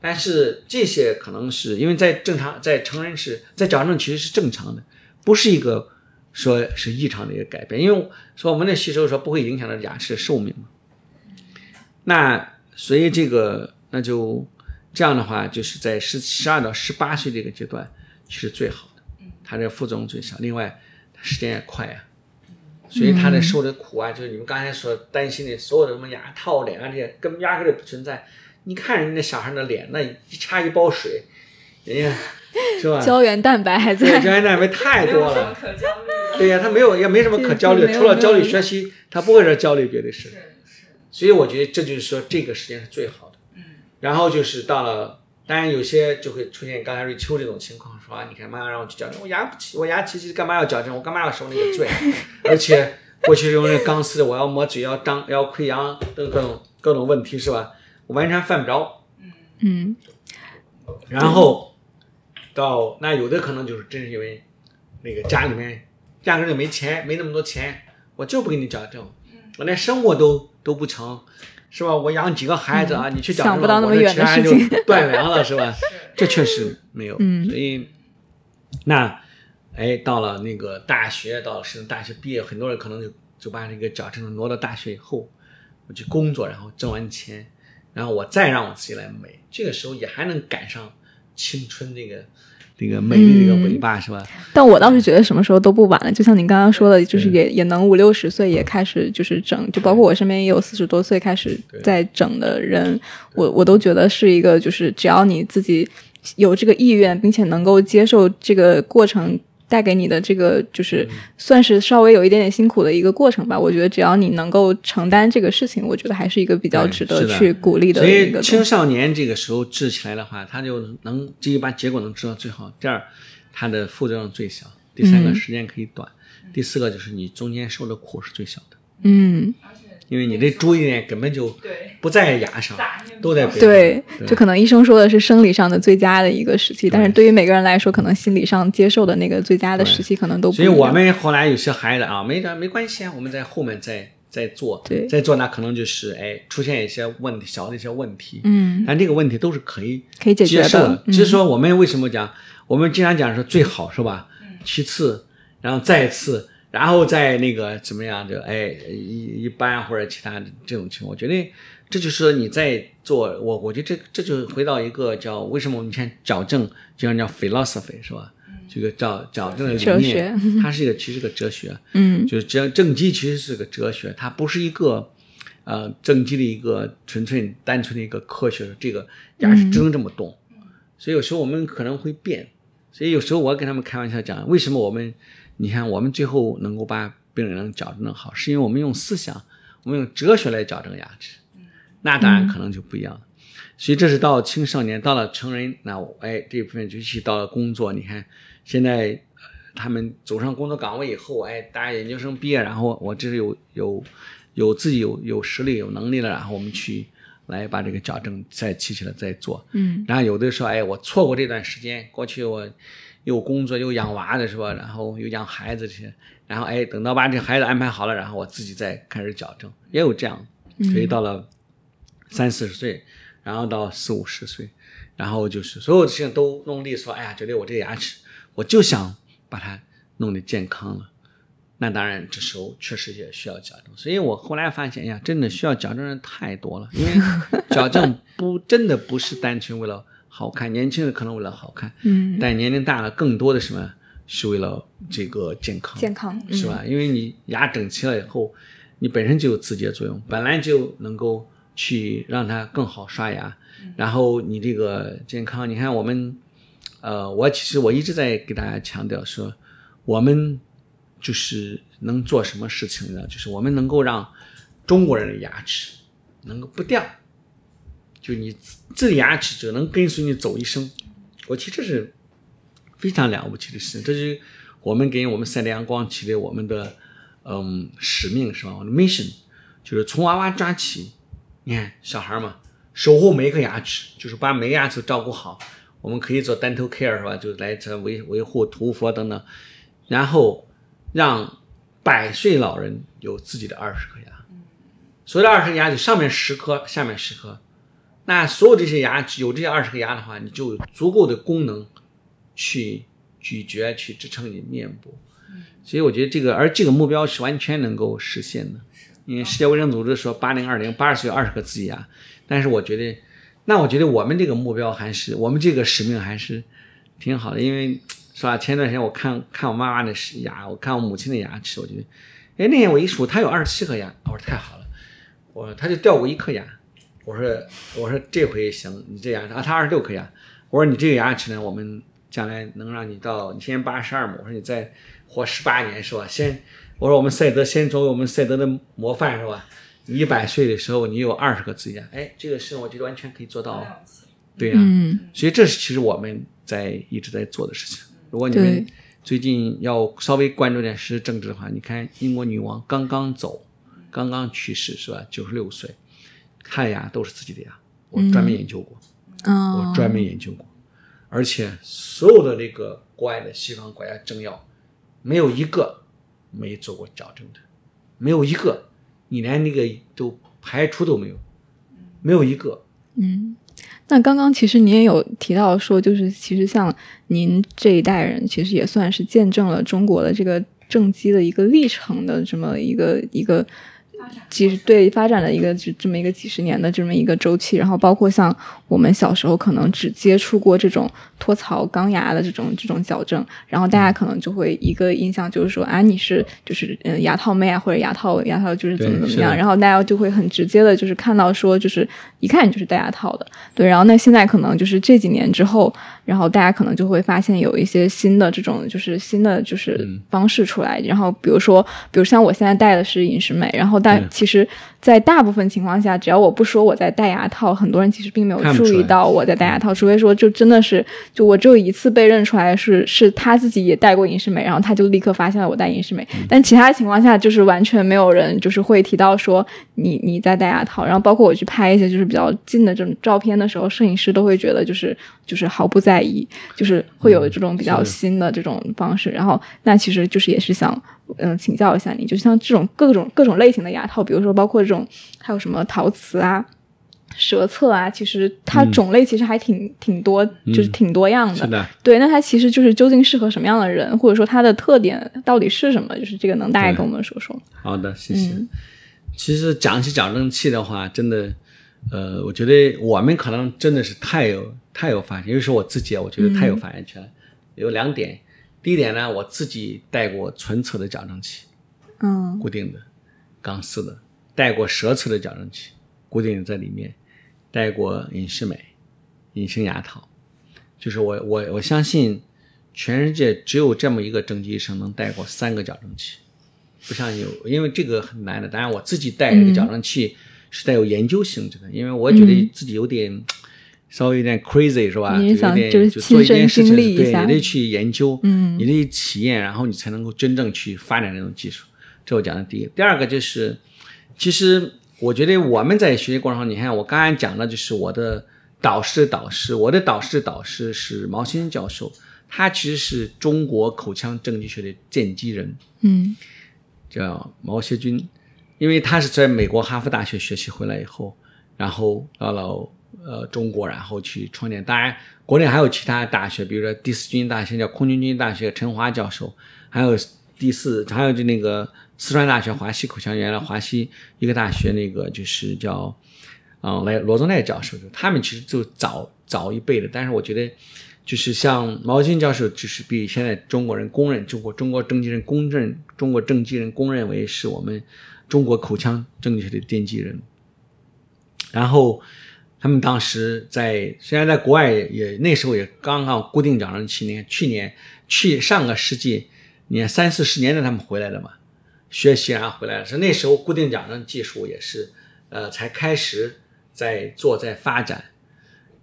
但是这些可能是因为在正常在成人是在矫正其实是正常的，不是一个说是异常的一个改变，因为说我们的吸收说不会影响到牙齿的寿命嘛。那所以这个那就这样的话，就是在十十二到十八岁这个阶段是最好的，它的副作用最少，另外时间也快啊。所以他的受的苦啊，就是你们刚才所担心的所有的什么牙套脸啊这些，根本压根儿就不存在。你看人家小孩的脸，那一插一包水，人家 是吧？胶原蛋白还对，在，胶原蛋白太没有什么多了。可焦虑。对呀、他没有也没什么可焦虑除了焦虑学习，他不会说焦虑别的事。是是，所以我觉得这就是说这个时间是最好然后就是到了，当然有些就会出现刚才瑞秋这种情况，说啊，你看妈妈让我去矫正，我牙不齐，我牙齐齐干嘛要矫正？我干嘛要受那个罪？而且过去用那钢丝，我要磨嘴要张要溃疡等各种各种问题是吧？我完全犯不着。嗯然后到那有的可能就是真是因为那个家里面压根就没钱，没那么多钱，我就不给你矫正，我连生活都都不成，是吧？我养几个孩子啊，你去矫正了，想不到那么我的其他人事情就断粮了，是吧？这确实没有，嗯所以那哎，到了那个大学，到了甚至大学毕业，很多人可能就就把这个矫正挪到大学以后，我去工作，然后挣完钱，然后我再让我自己来美，这个时候也还能赶上青春这个这个美丽这个尾巴，是吧？但我倒是觉得什么时候都不晚了，就像您刚刚说的，就是也也能五六十岁也开始就是整，就包括我身边也有四十多岁开始在整的人，我我都觉得是一个，就是只要你自己有这个意愿，并且能够接受这个过程。带给你的这个就是算是稍微有一点点辛苦的一个过程吧。我觉得只要你能够承担这个事情，我觉得还是一个比较值得去鼓励的所以。青少年这个时候治起来的话，他就能第一把结果能治到最好，第二它的副作用最小，第三个嗯。时间可以短，第四个就是你中间受的苦是最小的，嗯，而且因为你的注意力根本就不在牙上，都在对，对。就可能医生说的是生理上的最佳的一个时期，但是对。于每个人来说，可能心理上接受的那个最佳的时期可能都不一样。所以我们后来有些孩子啊，没没关系啊，我们在后面再再做，对。再做那可能就是哎出现一些问题，小的一些问题，嗯，但这个问题都是可以可以解决接受的，嗯。只是说我们为什么讲，我们经常讲说最好是吧？其次，然后再次，然后再那个怎么样就哎一一般或者其他的这种情况，我觉得这就是你在做我，我觉得这这就回到一个叫为什么我们先矫正就像叫 philosophy 是吧？这个叫矫正的理念，它是一个其实是个哲学，嗯就是正正畸其实是个哲学，它不是一个呃正畸的一个纯粹单纯的一个科学。这个牙齿只能这么动，所以有时候我们可能会变。所以有时候我跟他们开玩笑讲，为什么我们你看我们最后能够把病人能矫正的好，是因为我们用思想，我们用哲学来矫正牙齿。那当然可能就不一样了。所以这是到青少年，到了成人，那我哎这部分尤其到了工作，你看现在他们走上工作岗位以后，哎，大家研究生毕业，然后我这是有有有自己有有实力有能力了，然后我们去来把这个矫正再提起来再做。嗯然后有的说，哎，我错过这段时间，过去我又工作又养娃的是吧？然后又养孩子这些，然后哎，等到把这孩子安排好了，然后我自己再开始矫正，也有这样。所以到了三四十岁，然后到四五十岁，然后就是所有的事情都弄利索哎呀，觉得我这个牙齿，我就想把它弄得健康了。那当然，这时候确实也需要矫正。所以我后来发现，哎呀，真的需要矫正人太多了，因为 矫正不真的不是单纯为了好看，年轻人可能为了好看，嗯，但年龄大了，更多的什么是为了这个健康，健康嗯是吧？因为你牙整齐了以后，你本身就有自洁作用，本来就能够去让它更好刷牙，然后你这个健康，你看我们，呃，我其实我一直在给大家强调说，我们就是能做什么事情呢？就是我们能够让中国人的牙齿能够不掉，就你这牙齿只能跟随你走一生。我其实是非常了不起的事情，这是我们给我们赛德阳光起的我们的嗯使命是吧？我的 mission 就是从娃娃抓起，你看小孩嘛，守护每一颗牙齿，就是把每个牙齿照顾好。我们可以做 dental care 是吧？就来这维维护涂氟等等，然后让百岁老人有自己的二十颗牙。所谓的二十颗牙，就上面十颗，下面十颗。那所有这些牙有这些二十颗牙的话，你就有足够的功能去咀嚼、去支撑你面部。所以我觉得这个，而这个目标是完全能够实现的。因为世界卫生组织说八零二零八十岁有二十颗自己牙，但是我觉得，那我觉得我们这个目标还是我们这个使命还是挺好的，因为是吧？前段时间我看看我妈妈的牙，我看我母亲的牙齿，我觉得，哎，那天我一数，她有二十七颗牙，我说太好了，我她就掉过一颗牙，我说我说这回行，你这牙啊，她二十六颗牙，我说你这个牙齿呢，我们将来能让你到你现在八十二嘛，我说你再活十八年是吧？先我说我们赛德先作为我们赛德的模范是吧？你一百岁的时候你有二十个自己牙，哎，这个事我觉得完全可以做到，对呀、嗯所以这是其实我们在一直在做的事情。如果你们最近要稍微关注点时事政治的话，你看英国女王刚刚走，刚刚去世是吧？九十六岁，看牙都是自己的牙，我专门研究过，嗯。我专门研究过，而且所有的这个国外的西方国家政要，没有一个没做过矫正的，没有一个，你连那个都排除都没有，没有一个。嗯，那刚刚其实您也有提到说，就是其实像您这一代人，其实也算是见证了中国的这个正畸的一个历程的这么一个一个几十对发展的一个这这么一个几十年的这么一个周期，然后包括像我们小时候可能只接触过这种脱槽钢牙的这种这种矫正，然后大家可能就会一个印象就是说啊你是就是嗯牙套妹啊或者牙套牙套就是怎么怎么样，然后大家就会很直接的就是看到说就是一看你就是戴牙套的，对，然后那现在可能就是这几年之后，然后大家可能就会发现有一些新的这种就是新的就是嗯。方式出来，然后比如说比如像我现在带的是饮食美，然后但其实，在大部分情况下，只要我不说我在戴牙套，很多人其实并没有注意到我在戴牙套，除非说就真的是就我只有一次被认出来是是他自己也戴过隐适美，然后他就立刻发现了我戴隐适美，但其他情况下就是完全没有人就是会提到说你你在戴牙套，然后包括我去拍一些就是比较近的这种照片的时候，摄影师都会觉得就是就是毫不在意，就是会有这种比较新的这种方式，然后那其实就是也是想嗯、请教一下你，就像这种各种各种类型的牙套，比如说包括这种还有什么陶瓷啊。舌侧啊，其实它嗯种类其实还挺、挺多，就是挺多样的。是的，对，那它其实就是究竟适合什么样的人，或者说它的特点到底是什么？就是这个能大概跟我们说说？好的，谢谢。嗯其实讲起矫正器的话，真的，呃，我觉得我们可能真的是太有太有发言，尤其是我自己啊，我觉得太有发言权了。有两点，第一点呢，我自己带过唇侧的矫正器，嗯固定的钢丝的，带过舌侧的矫正器，固定的在里面，带过隐适美、隐形牙套，就是我我我相信，全世界只有这么一个正畸医生能带过三个矫正器，不像有，因为这个很难的。当然我自己带这个矫正器是带有研究性质的，因为我觉得自己有点。稍微有点 crazy 是吧？有点想就是做一件亲身事情，对，经历一下你得去研究，嗯你得体验，然后你才能够真正去发展这种技术。这我讲的第一。第二个就是，其实我觉得我们在学习过程中，你看我刚才讲的就是我的导师的导师，我的导师的导师是毛新教授，他其实是中国口腔正畸学的奠基人，嗯叫毛学军，因为他是在美国哈佛大学学习回来以后，然后到了呃中国，然后去创建。当然，国内还有其他大学，比如说第四军大学叫空军军大学，陈华教授，还有第四还有就那个四川大学华西口腔，原来华西一个大学那个就是叫嗯来罗宗岱教授，他们其实就早早一辈的，但是我觉得。就是像毛巾教授，就是比现在中国人公认，中国中国正畸人公认，中国正畸人公认为是我们中国口腔正畸的奠基人。然后他们当时在，虽然在国外也那时候也刚刚固定矫正器，年去年去上个世纪，你看三四十年代他们回来了嘛，学习然后回来了，是那时候固定矫正技术也是呃才开始在做在发展。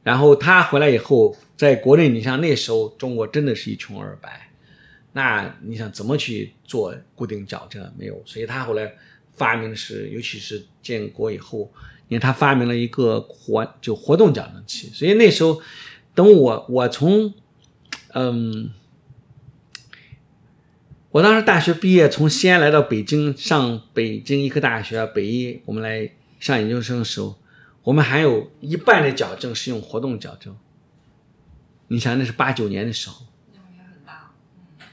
然后他回来以后，在国内，你像那时候中国真的是一穷二白，那你想怎么去做固定矫正？没有，所以他后来发明的是，尤其是建国以后，你看他发明了一个活就活动矫正器。所以那时候，等我我从，嗯，我当时大学毕业，从西安来到北京上北京医科大学北医，我们来上研究生的时候。我们还有一半的矫正是用活动矫正，你想那是八九年的时候，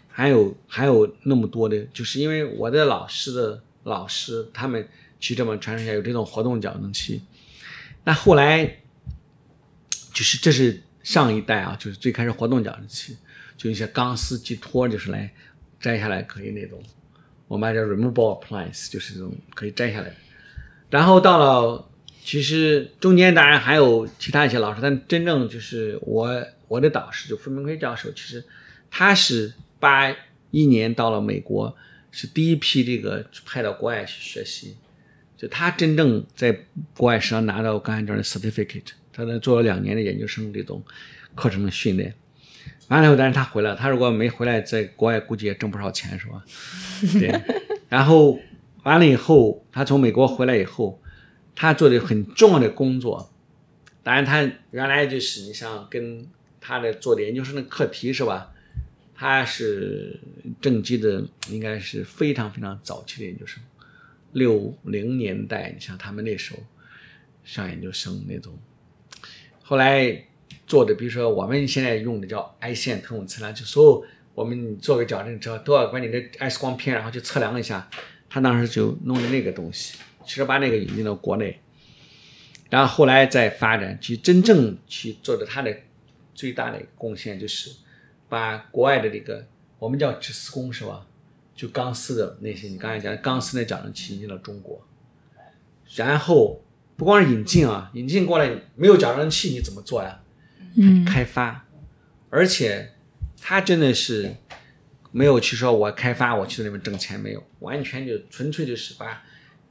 还有还有那么多的，就是因为我的老师的老师他们去这么传承下有这种活动矫正器，那后来就是这是上一代啊，就是最开始活动矫正器，就一些钢丝寄托，就是来摘下来可以那种，我们叫 removable appliance，就是这种可以摘下来，然后到了。其实中间当然还有其他一些老师，但真正就是我我的导师就傅明辉教授，其实他是八一年到了美国，是第一批这个派到国外去学习，就他真正在国外实际上拿到刚才讲的 certificate，他在做了两年的研究生这种课程的训练，完了以后，但是他回来，他如果没回来，在国外估计也挣不少钱，是吧？对，然后完了以后，他从美国回来以后。他做的很重要的工作，当然他原来就是你像跟他的做的研究生的课题是吧？他是正畸的，应该是非常非常早期的研究生，六零年代，你像他们那时候上研究生那种，后来做的，比如说我们现在用的叫 I 线疼痛测量，就所有我们做个矫正之后都要把你的 X 光片，然后去测量一下，他当时就弄的那个东西。其实把那个引进到国内，然后后来再发展，去真正去做的他的最大的贡献就是把国外的这个我们叫直丝工是吧？就钢丝的那些，你刚才讲的钢丝那矫正器引进了中国，然后不光是引进啊，引进过来没有矫正器你怎么做呀？嗯，开发，而且他真的是没有去说我开发我去那边挣钱没有，完全就纯粹就是把。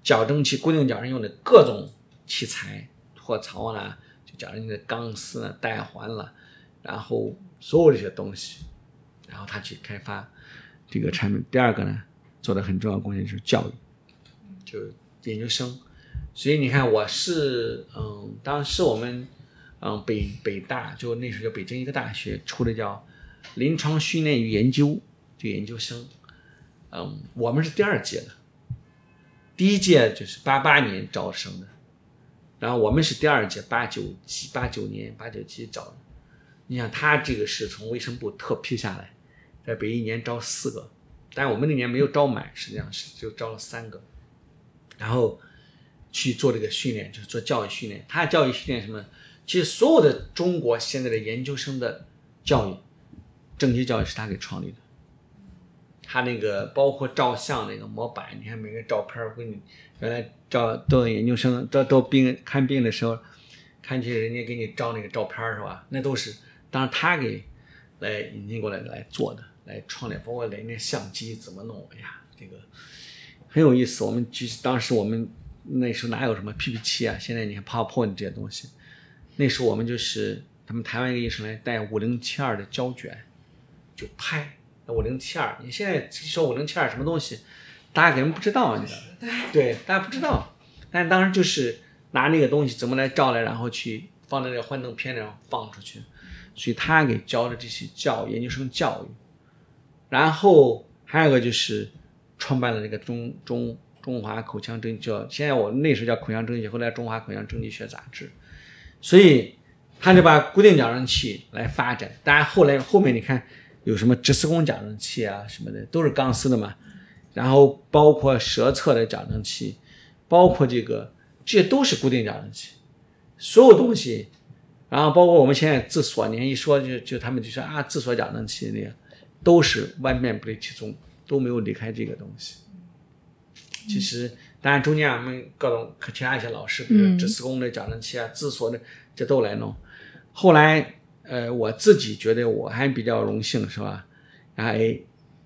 矫正器、固定矫正用的各种器材、托槽啦，就矫正器的钢丝啊、带环了，然后所有这些东西，然后他去开发这个产品。第二个呢，做的很重要贡献就是教育，就研究生。所以你看，我是嗯，当时我们嗯北北大就那时候叫北京医科大学出的叫临床训练与研究就研究生，嗯，我们是第二届的。第一届就是八八年招生的，然后我们是第二届八九七八九年八九七招的。你想他这个是从卫生部特批下来，在北一年招四个，但我们那年没有招满，实际上是就招了三个，然后去做这个训练，就是做教育训练。他教育训练什么？其实所有的中国现在的研究生的教育，正畸教育是他给创立的。他那个包括照相那个模板，你看每个照片，我给你原来照到研究生都都病看病的时候，看去人家给你照那个照片是吧？那都是当时他给来引进过来来做的，来创立，包括连那相机怎么弄，哎呀，这个很有意思。我们其实当时我们那时候哪有什么 PPT 啊？现在你看 PowerPoint 这些东西，那时候我们就是他们台湾一个医生来带五零七二的胶卷就拍。五零七二，你现在说五零七二什么东西，大家可能不知道，你知道对，大家不知道。但当时就是拿那个东西怎么来照来，然后去放在那个幻灯片上放出去，所以他给教的这些教研究生教育。然后还有个就是创办了这个中中中华口腔正叫，现在我那时候叫口腔正学，后来中华口腔正畸学杂志。所以他就把固定矫正器来发展。当然后来后面你看有什么直丝弓矫正器啊什么的，都是钢丝的嘛。然后包括舌侧的矫正器，包括这个，这些都是固定矫正器，所有东西。然后包括我们现在自锁，你看一说就就他们就说啊，自锁矫正器那个都是万变不离其宗，都没有离开这个东西。其实，当然中间我们各种其他一些老师，比如直丝弓的矫正器啊、自锁的，这都来弄。后来，呃，我自己觉得我还比较荣幸，是吧？然后哎，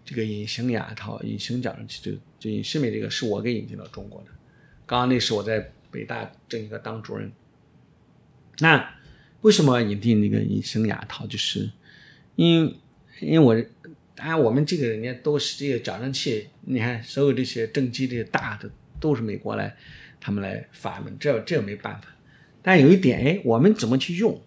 这个隐形牙套、隐形矫正器，就就隐适美这个是我给引进到中国的。刚刚那是我在北大正一个当主任。那。为什么引进那个隐形牙套？就是因为因为我当然我们这个人家都是这个矫正器，你看所有这些正畸这些大的都是美国来他们来发明，这这没办法。但有一点，哎，我们怎么去用？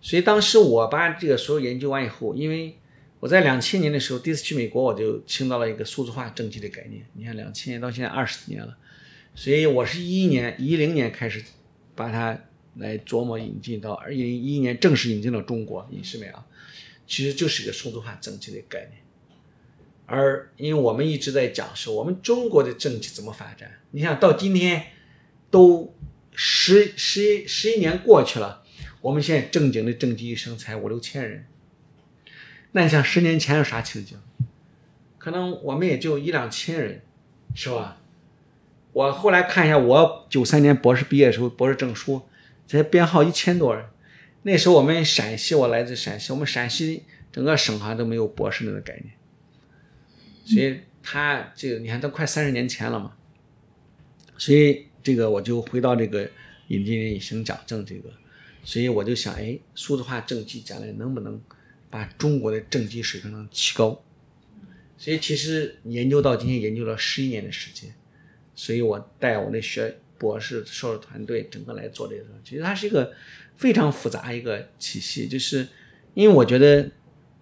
所以当时我把这个所有研究完以后，因为我在两千年的时候第一次去美国，我就听到了一个数字化正畸的概念。你看两千年到现在二十年了，所以我是一一年一零年开始把它。来琢磨引进到二零一一年正式引进到中国，隐适美啊，其实就是一个数字化正畸的概念。而因为我们一直在讲说，我们中国的政绩怎么发展？你想到今天都十十十一年过去了，我们现在正经的正畸医生才五六千人。那你想十年前有啥情景？可能我们也就一两千人，是吧？我后来看一下，我九三年博士毕业的时候，博士证书。才编号一千多人，那时候我们陕西，我来自陕西，我们陕西整个省好像都没有博士那个概念，所以他这个你看都快三十年前了嘛，所以这个我就回到这个引进隐形矫正这个，所以我就想，哎，数字化正畸将来能不能把中国的正畸水平能提高？所以其实研究到今天研究了十一年的时间，所以我带我的学。博士硕士团队整个来做这个，其实它是一个非常复杂一个体系。就是因为我觉得，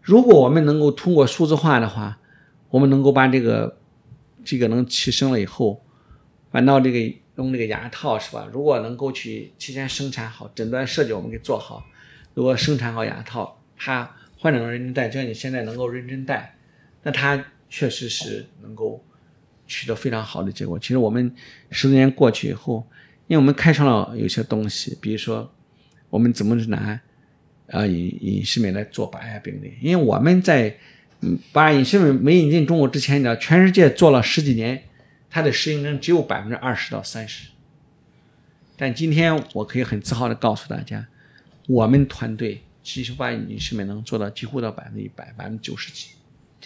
如果我们能够通过数字化的话，我们能够把这个这个能提升了以后，反倒这个用这个牙套是吧？如果能够去提前生产好，诊断设计我们给做好，如果生产好牙套，它患者能认真戴，就像你现在能够认真戴，那它确实是能够。取得非常好的结果。其实我们十多年过去以后，因为我们开创了有些东西，比如说我们怎么拿啊隐隐适美来做拔牙病例。因为我们在把隐适美没引进中国之前，你知道全世界做了十几年，它的适应症只有百分之二十到三十。但今天我可以很自豪的告诉大家，我们团队其实把隐适美能做到几乎到百分之一百，百分之九十几。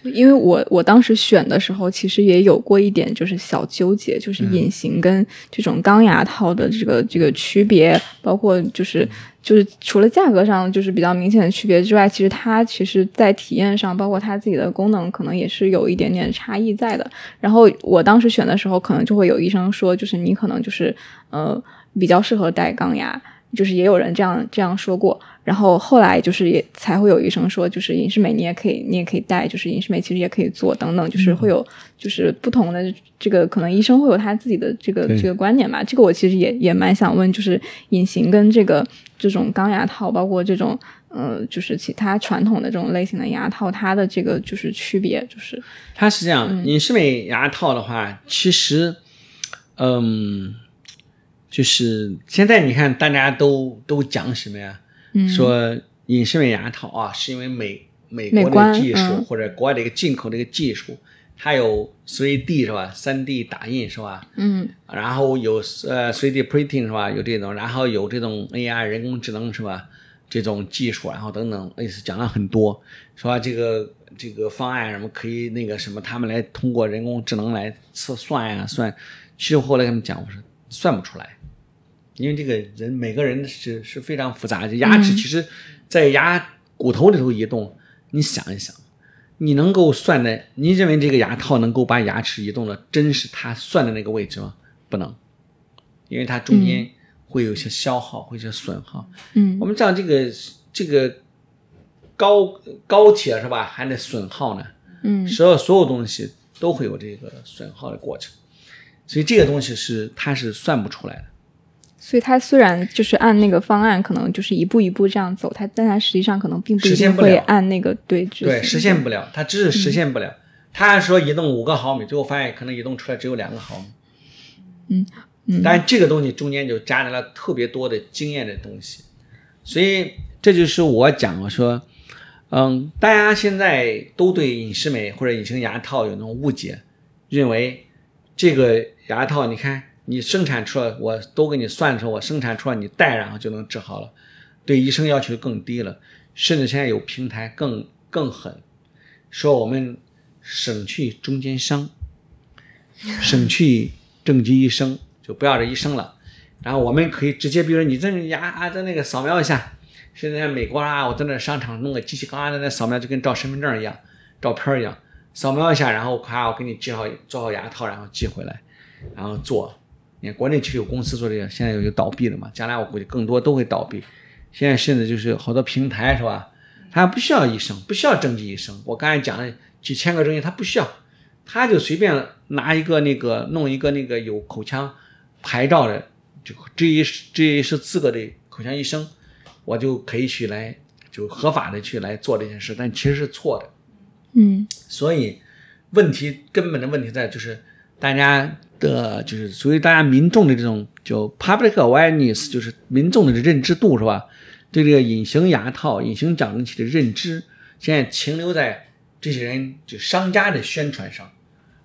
就因为我我当时选的时候，其实也有过一点就是小纠结，就是隐形跟这种钢牙套的这个这个区别，包括就是就是除了价格上就是比较明显的区别之外，其实它其实在体验上，包括它自己的功能，可能也是有一点点差异在的。然后我当时选的时候，可能就会有医生说，就是你可能就是呃比较适合戴钢牙。就是也有人这样这样说过，然后后来就是也才会有医生说，就是隐适美你也可以，你也可以戴，就是隐适美其实也可以做等等，就是会有就是不同的这个可能医生会有他自己的这个这个观点吧。这个我其实也也蛮想问，就是隐形跟这个这种钢牙套，包括这种呃就是其他传统的这种类型的牙套，它的这个就是区别，就是它是这样，隐适美牙套的话，其实嗯。就是现在你看，大家都都讲什么呀？说隐适美牙套啊，是因为美美国的技术或者国外的一个进口的一个技术，它有 3D 是吧？，3D 打印是吧？嗯。然后有呃 3D printing 是吧？有这种，然后有这种 AI 人工智能是吧？这种技术，然后等等，类似讲了很多，说这个这个方案什么可以那个什么，他们来通过人工智能来测算呀算。其实后来跟他们讲，我说算不出来。因为这个人每个人是是非常复杂的，牙齿其实，在牙骨头里头移动，你想一想，你能够算的，你认为这个牙套能够把牙齿移动的真是它算的那个位置吗？不能，因为它中间会有一些消耗，会有些损耗。嗯，我们知道这个这个高高铁是吧，还得损耗呢。嗯，所有所有东西都会有这个损耗的过程，所以这个东西是它是算不出来的。所以它虽然就是按那个方案，可能就是一步一步这样走，它但它实际上可能并不一定会实现不了按那个对执对，实现不了，它只是实现不了。他说移动五个毫米，最后发现可能移动出来只有两个毫米。嗯嗯但这个东西中间就夹杂了特别多的经验的东西，所以这就是我讲我说，嗯，大家现在都对隐适美或者隐形牙套有那种误解，认为这个牙套你看你生产出来，我都给你算出来，我生产出来你戴然后就能治好了，对医生要求更低了，甚至现在有平台更更狠，说我们省去中间商，省去正畸医生，就不要这医生了。然后我们可以直接，比如说你这牙啊，在那个扫描一下。现在美国啊，我在那商场弄个机器，嘎在那扫描，就跟照身份证一样，照片一样，扫描一下，然后咔，我给你寄好做好牙套，然后寄回来，然后做。你看国内其实有公司做这个，现在有有倒闭了嘛？将来我估计更多都会倒闭。现在甚至就是好多平台是吧？他不需要医生，不需要正畸医生。我刚才讲了几千个正畸，他不需要，他就随便拿一个那个弄一个那个有口腔牌照的，就这一这一是资格的口腔医生，我就可以去来就合法的去来做这件事，但其实是错的。嗯所以问题根本的问题在就是大家的，就是所以大家民众的这种就 public awareness，就是民众的认知度是吧？对这个隐形牙套、隐形矫正器的认知，现在停留在这些人就商家的宣传上，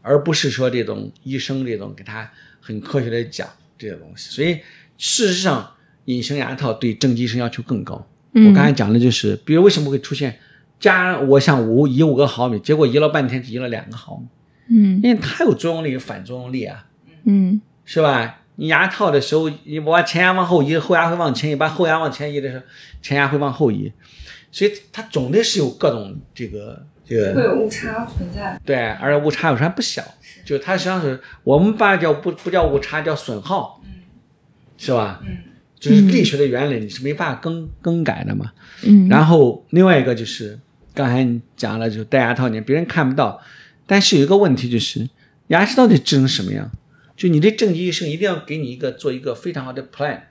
而不是说这种医生这种给他很科学的讲这些东西。所以事实上，隐形牙套对正畸医生要求更高。嗯，我刚才讲的就是，比如为什么会出现加我想五移五个毫米，结果移了半天只移了两个毫米，嗯因为它有作用力有反作用力啊，嗯是吧？你牙套的时候，你把前牙往后移，后牙会往前移；把后牙往前移的时候，前牙会往后移，所以它总的是有各种这个这个会有误差存在。对，而且误差有时候还不小，就它实际上是我们把它叫不不叫误差，叫损耗，嗯是吧？嗯，就是力学的原理，你是没办法更更改的嘛。嗯，然后另外一个就是刚才你讲了，就是戴牙套，你别人看不到，但是有一个问题就是牙齿到底治成什么样？就你的正畸医生一定要给你一个做一个非常好的 plan，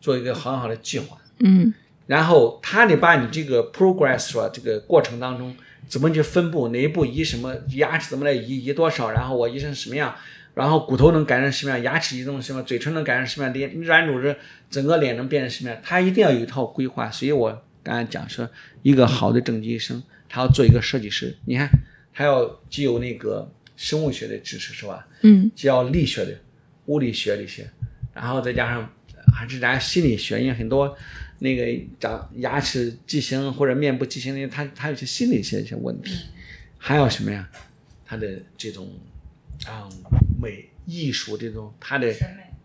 做一个很好的计划。嗯然后他得把你这个 progress？这个过程当中怎么去分布，哪一步移什么，牙齿怎么来移，移多少，然后我移成什么样，然后骨头能改成什么样，牙齿移动什么样，嘴唇能改成什么样，脸软组织整个脸能变成什么样，他一定要有一套规划。所以我刚才讲说，一个好的正畸医生，他要做一个设计师，你看他要既有那个生物学的知识是吧？嗯既要力学的、物理学这些，然后再加上呃还是咱心理学，因为很多那个长牙齿畸形或者面部畸形的，它它有些心理学一些问题，还有什么呀？它的这种啊、美艺术这种它的。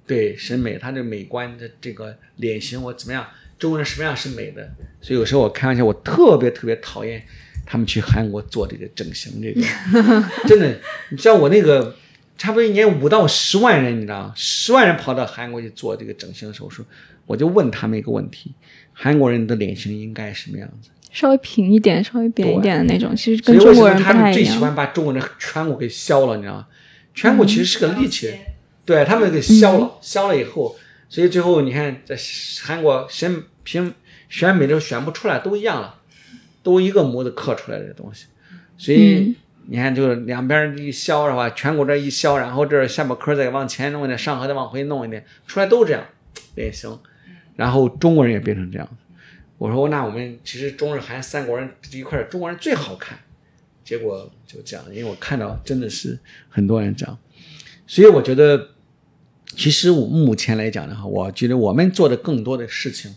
对审美，它的美观的这个脸型我怎么样，中国人什么样是美的？所以有时候我开玩笑，我特别特别讨厌他们去韩国做这个整形，这个 真的，你知道我那个差不多一年五到十万人，你知道吗？十万人跑到韩国去做这个整形手术，我就问他们一个问题：韩国人的脸型应该什么样子？稍微平一点、稍微扁一点的那种，其实跟中国人他们。最喜欢把中国人颧骨给削了？你知道吗？颧骨其实是个利器。嗯对他们给削了，削了以后，所以最后你看在韩国选评选美的时候选不出来，都一样了，都一个模子刻出来的东西，所以嗯你看就是两边一削的话？颧骨这一削，然后这儿下巴颏再往前弄一点，上颌再往回弄一点，出来都这样脸型，然后中国人也变成这样。我说那我们其实中日韩三国人一块，中国人最好看，结果就这样，因为我看到真的是很多人这样，所以我觉得。其实我目前来讲的话，我觉得我们做的更多的事情，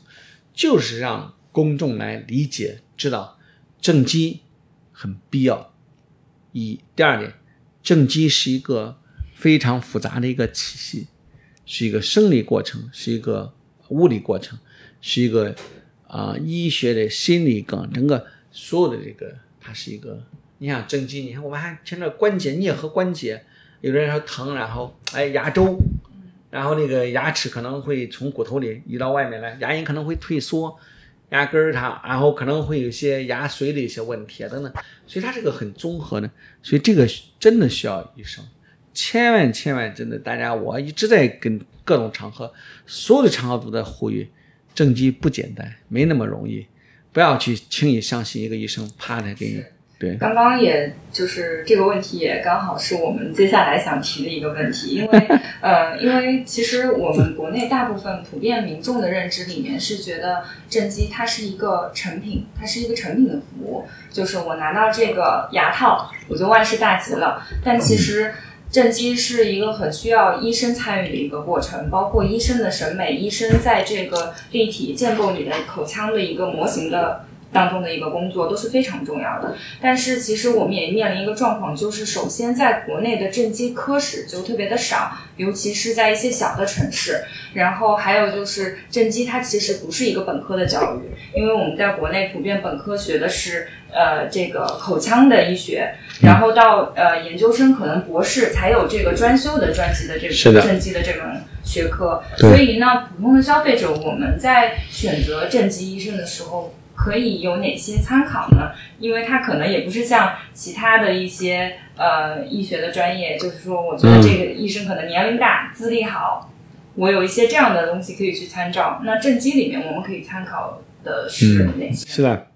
就是让公众来理解、知道正畸很必要。一，第二点，正畸是一个非常复杂的一个体系，是一个生理过程，是一个物理过程，是一个啊、医学的心理梗，整个所有的这个，它是一个。你想正畸，你看我们还牵着关节、颞颌关节，有的人说疼，然后哎牙周。然后那个牙齿可能会从骨头里移到外面来，牙龈可能会退缩，牙根儿它，然后可能会有些牙髓的一些问题啊等等，所以它是个很综合的，所以这个真的需要医生，千万千万真的，大家我一直在跟各种场合，所有的场合都在呼吁，正畸不简单，没那么容易，不要去轻易相信一个医生啪的给你。对，刚刚也就是这个问题，也刚好是我们接下来想提的一个问题，因为 呃，因为其实我们国内大部分普遍民众的认知里面是觉得正畸它是一个成品，它是一个成品的服务，就是我拿到这个牙套，我就万事大吉了。但其实正畸是一个很需要医生参与的一个过程，包括医生的审美，医生在这个立体建构你的口腔的一个模型的。当中的一个工作都是非常重要的，但是其实我们也面临一个状况，就是首先在国内的正畸科室就特别的少，尤其是在一些小的城市。然后还有就是正畸它其实不是一个本科的教育，因为我们在国内普遍本科学的是呃这个口腔的医学，然后到呃研究生可能博士才有这个专修的专辑的这个正畸的这门学科。所以呢，普通的消费者我们在选择正畸医生的时候。可以有哪些参考呢？因为它可能也不是像其他的一些呃医学的专业，就是说，我觉得这个医生可能年龄大、资历好，我有一些这样的东西可以去参照。那正畸里面我们可以参考的是哪些？是的，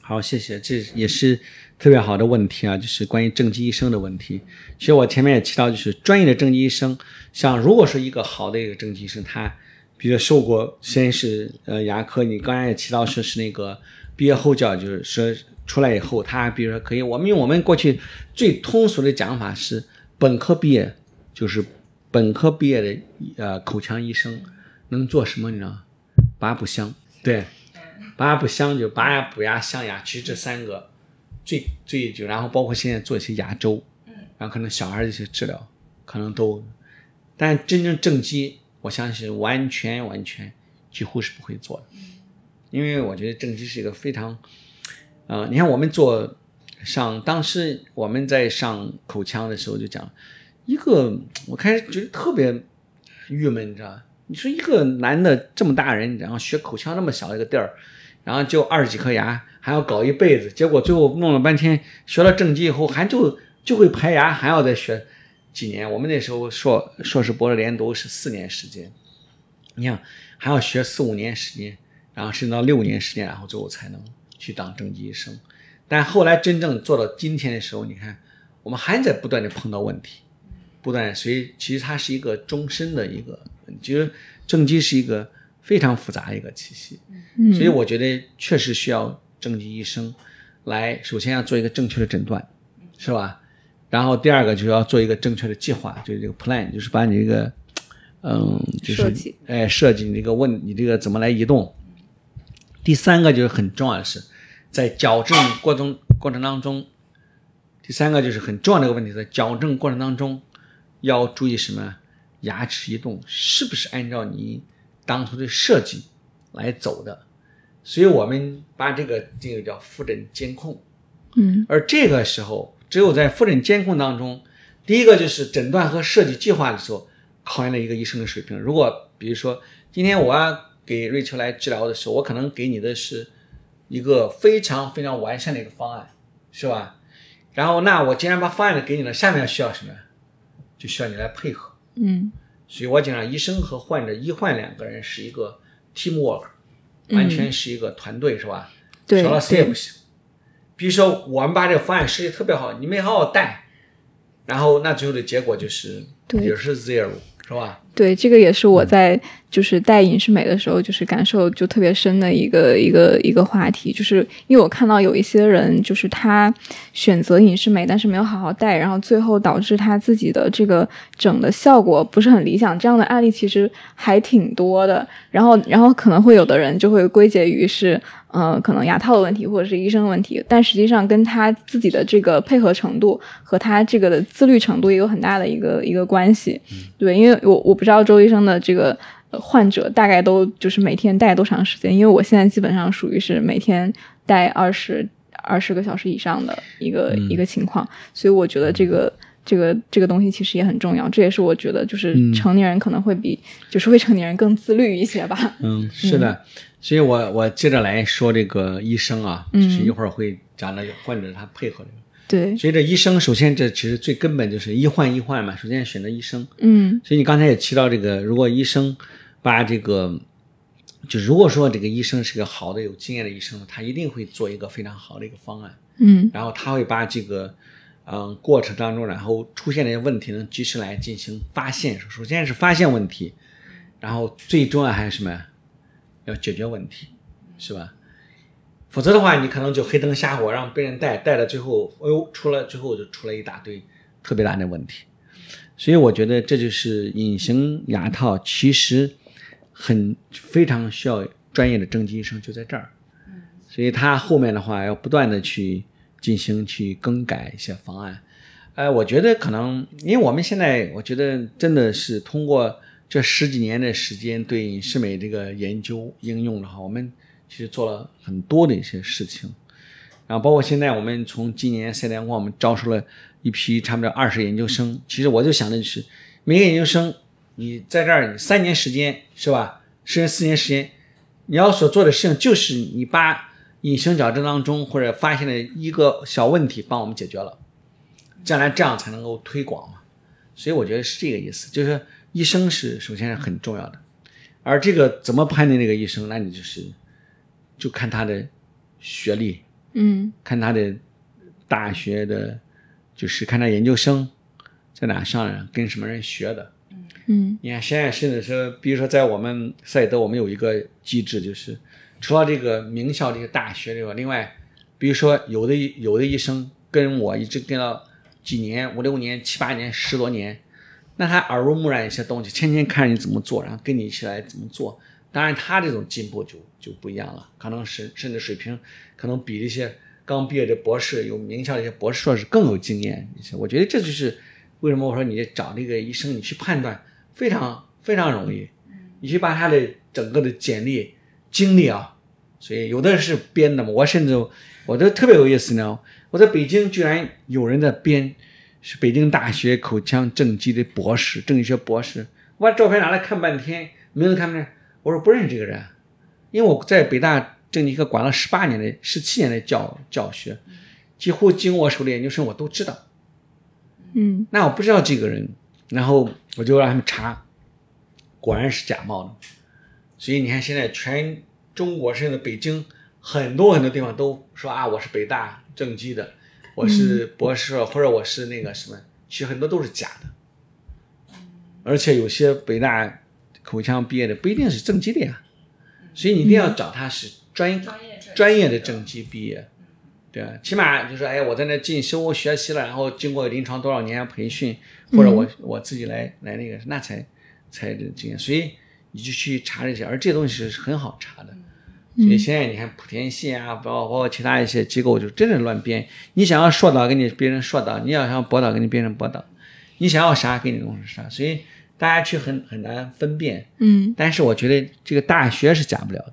好，谢谢，这也是特别好的问题啊，就是关于正畸医生的问题。其实我前面也提到，就是专业的正畸医生，像如果说一个好的一个正畸医生，他比如受过先是呃牙科，你刚才也提到说是那个毕业后教，就是说出来以后，他比如说可以，我们用我们过去最通俗的讲法是本科毕业，就是本科毕业的呃口腔医生能做什么呢？拔补镶，对，拔补镶就拔牙补牙镶牙，其实这三个最最就然后包括现在做一些牙周，然后可能小孩的一些治疗可能都，但真正正畸。我相信完全完全几乎是不会做的，因为我觉得正畸是一个非常，呃，你看我们做上当时我们在上口腔的时候就讲一个，我开始觉得特别郁闷，你知道你说一个男的这么大人，然后学口腔那么小一个地儿，然后就二十几颗牙，还要搞一辈子，结果最后弄了半天学了正畸以后，还就就会排牙，还要再学。几年，我们那时候硕硕士博士连读是四年时间，你想还要学四五年时间，然后甚至到六年时间，然后最后才能去当正畸医生。但后来真正做到今天的时候，你看我们还在不断的碰到问题，不断，所以其实它是一个终身的一个，就是正畸是一个非常复杂的一个体系。所以我觉得确实需要正畸医生来，首先要做一个正确的诊断，是吧？然后第二个就是要做一个正确的计划，就是这个 plan，就是把你这个，嗯，就是哎设计你这个问你这个怎么来移动。第三个就是很重要的是，在矫正过程过程当中，第三个就是很重要的一个问题，在矫正过程当中要注意什么？牙齿移动是不是按照你当初的设计来走的？所以我们把这个这个叫复诊监控，嗯，而这个时候。只有在复诊监控当中，第一个就是诊断和设计计划的时候，考验了一个医生的水平。如果比如说今天我要给瑞秋来治疗的时候，我可能给你的是一个非常非常完善的一个方案，是吧？然后那我既然把方案给你了，下面需要什么？就需要你来配合。嗯，所以我讲医生和患者医患两个人是一个 team work，完全是一个团队，是吧？对，少了谁也不行。比如说，我们把这个方案设计特别好，你没好好带，然后那最后的结果就是也是 zero，是吧？对，这个也是我在就是带影视美的时候，就是感受就特别深的一个一个一个话题，就是因为我看到有一些人，就是他选择影视美，但是没有好好带，然后最后导致他自己的这个整的效果不是很理想。这样的案例其实还挺多的。然后，然后可能会有的人就会归结于是。呃，可能牙套的问题或者是医生的问题，但实际上跟他自己的这个配合程度和他这个的自律程度也有很大的一个一个关系。对，因为我我不知道周医生的这个患者大概都就是每天戴多长时间，因为我现在基本上属于是每天戴二十二十个小时以上的一个一个情况，所以我觉得这个这个这个东西其实也很重要，这也是我觉得就是成年人可能会比就是未成年人更自律一些吧。嗯，是的。所以我我接着来说这个医生啊，就是一会儿会讲的患者他配合这个。对，所以这医生首先这其实最根本就是医患医患嘛，首先选择医生。嗯所以你刚才也提到这个，如果医生把这个，就如果说这个医生是个好的有经验的医生，他一定会做一个非常好的一个方案，嗯然后他会把这个，嗯，过程当中，然后出现的一些问题能及时来进行发现。首先是发现问题，然后最重要还是什么呀？要解决问题，是吧？否则的话，你可能就黑灯瞎火让别人带，带了最后，哎呦，出了最后就出了一大堆特别大的问题。所以我觉得这就是隐形牙套，其实很非常需要专业的正畸医生，就在这儿。所以他后面的话要不断的去进行去更改一些方案。呃，我觉得可能，因为我们现在我觉得真的是通过这十几年的时间对隐适美这个研究应用的话，我们其实做了很多的一些事情。然后包括现在我们从今年赛联光，我们招收了一批差不多二十研究生。其实我就想的就是，每个研究生你在这儿你三年时间是吧，甚至四年时间，你要所做的事情就是你把隐形矫正当中或者发现的一个小问题帮我们解决了，将来这样才能够推广嘛。所以我觉得是这个意思，就是医生是首先是很重要的，而这个怎么判定这个医生，那你就是就看他的学历，嗯看他的大学的，就是看他研究生在哪上的，跟什么人学的。嗯你看现在甚至说，比如说在我们赛德，我们有一个机制，就是除了这个名校这个大学这个，另外，比如说有的有的医生跟我一直跟了几年、五六年、七八年、十多年，那他耳濡目染一些东西，天天看着你怎么做，然后跟你一起来怎么做。当然，他这种进步就就不一样了，可能是甚至水平可能比这些刚毕业的博士、有名校的一些博士硕士更有经验一些。我觉得这就是为什么我说你找这个医生，你去判断非常非常容易，你去把他的整个的简历、经历啊，所以有的是编的嘛。我甚至我都特别有意思呢，我在北京居然有人在编，是北京大学口腔正畸的博士，正畸学博士。我把照片拿来看半天，名字看不见，我说不认识这个人，因为我在北大政经科管了十八年的、十七年的教教学，几乎经我手的研究生我都知道。嗯那我不知道这个人，然后我就让他们查，果然是假冒的。所以你看，现在全中国甚至北京很多很多地方都说啊，我是北大正畸的，我是博士，或者我是那个什么，其实很多都是假的。而且有些北大口腔毕业的不一定是正畸的呀，所以你一定要找他是专业专业证专业的正畸毕业，对吧，起码就是哎，我在那进修学习了，然后经过临床多少年培训，或者我、我自己来来那个，那才才这经验，所以你就去查这些，而这东西是很好查的。所以现在你看莆田系啊，包括包括其他一些机构，就真的乱编。你想要硕导，给你别人硕导；你要想博导，给你别人博导；你想要啥，给你弄成啥。所以大家去很很难分辨。嗯但是我觉得这个大学是假不了的。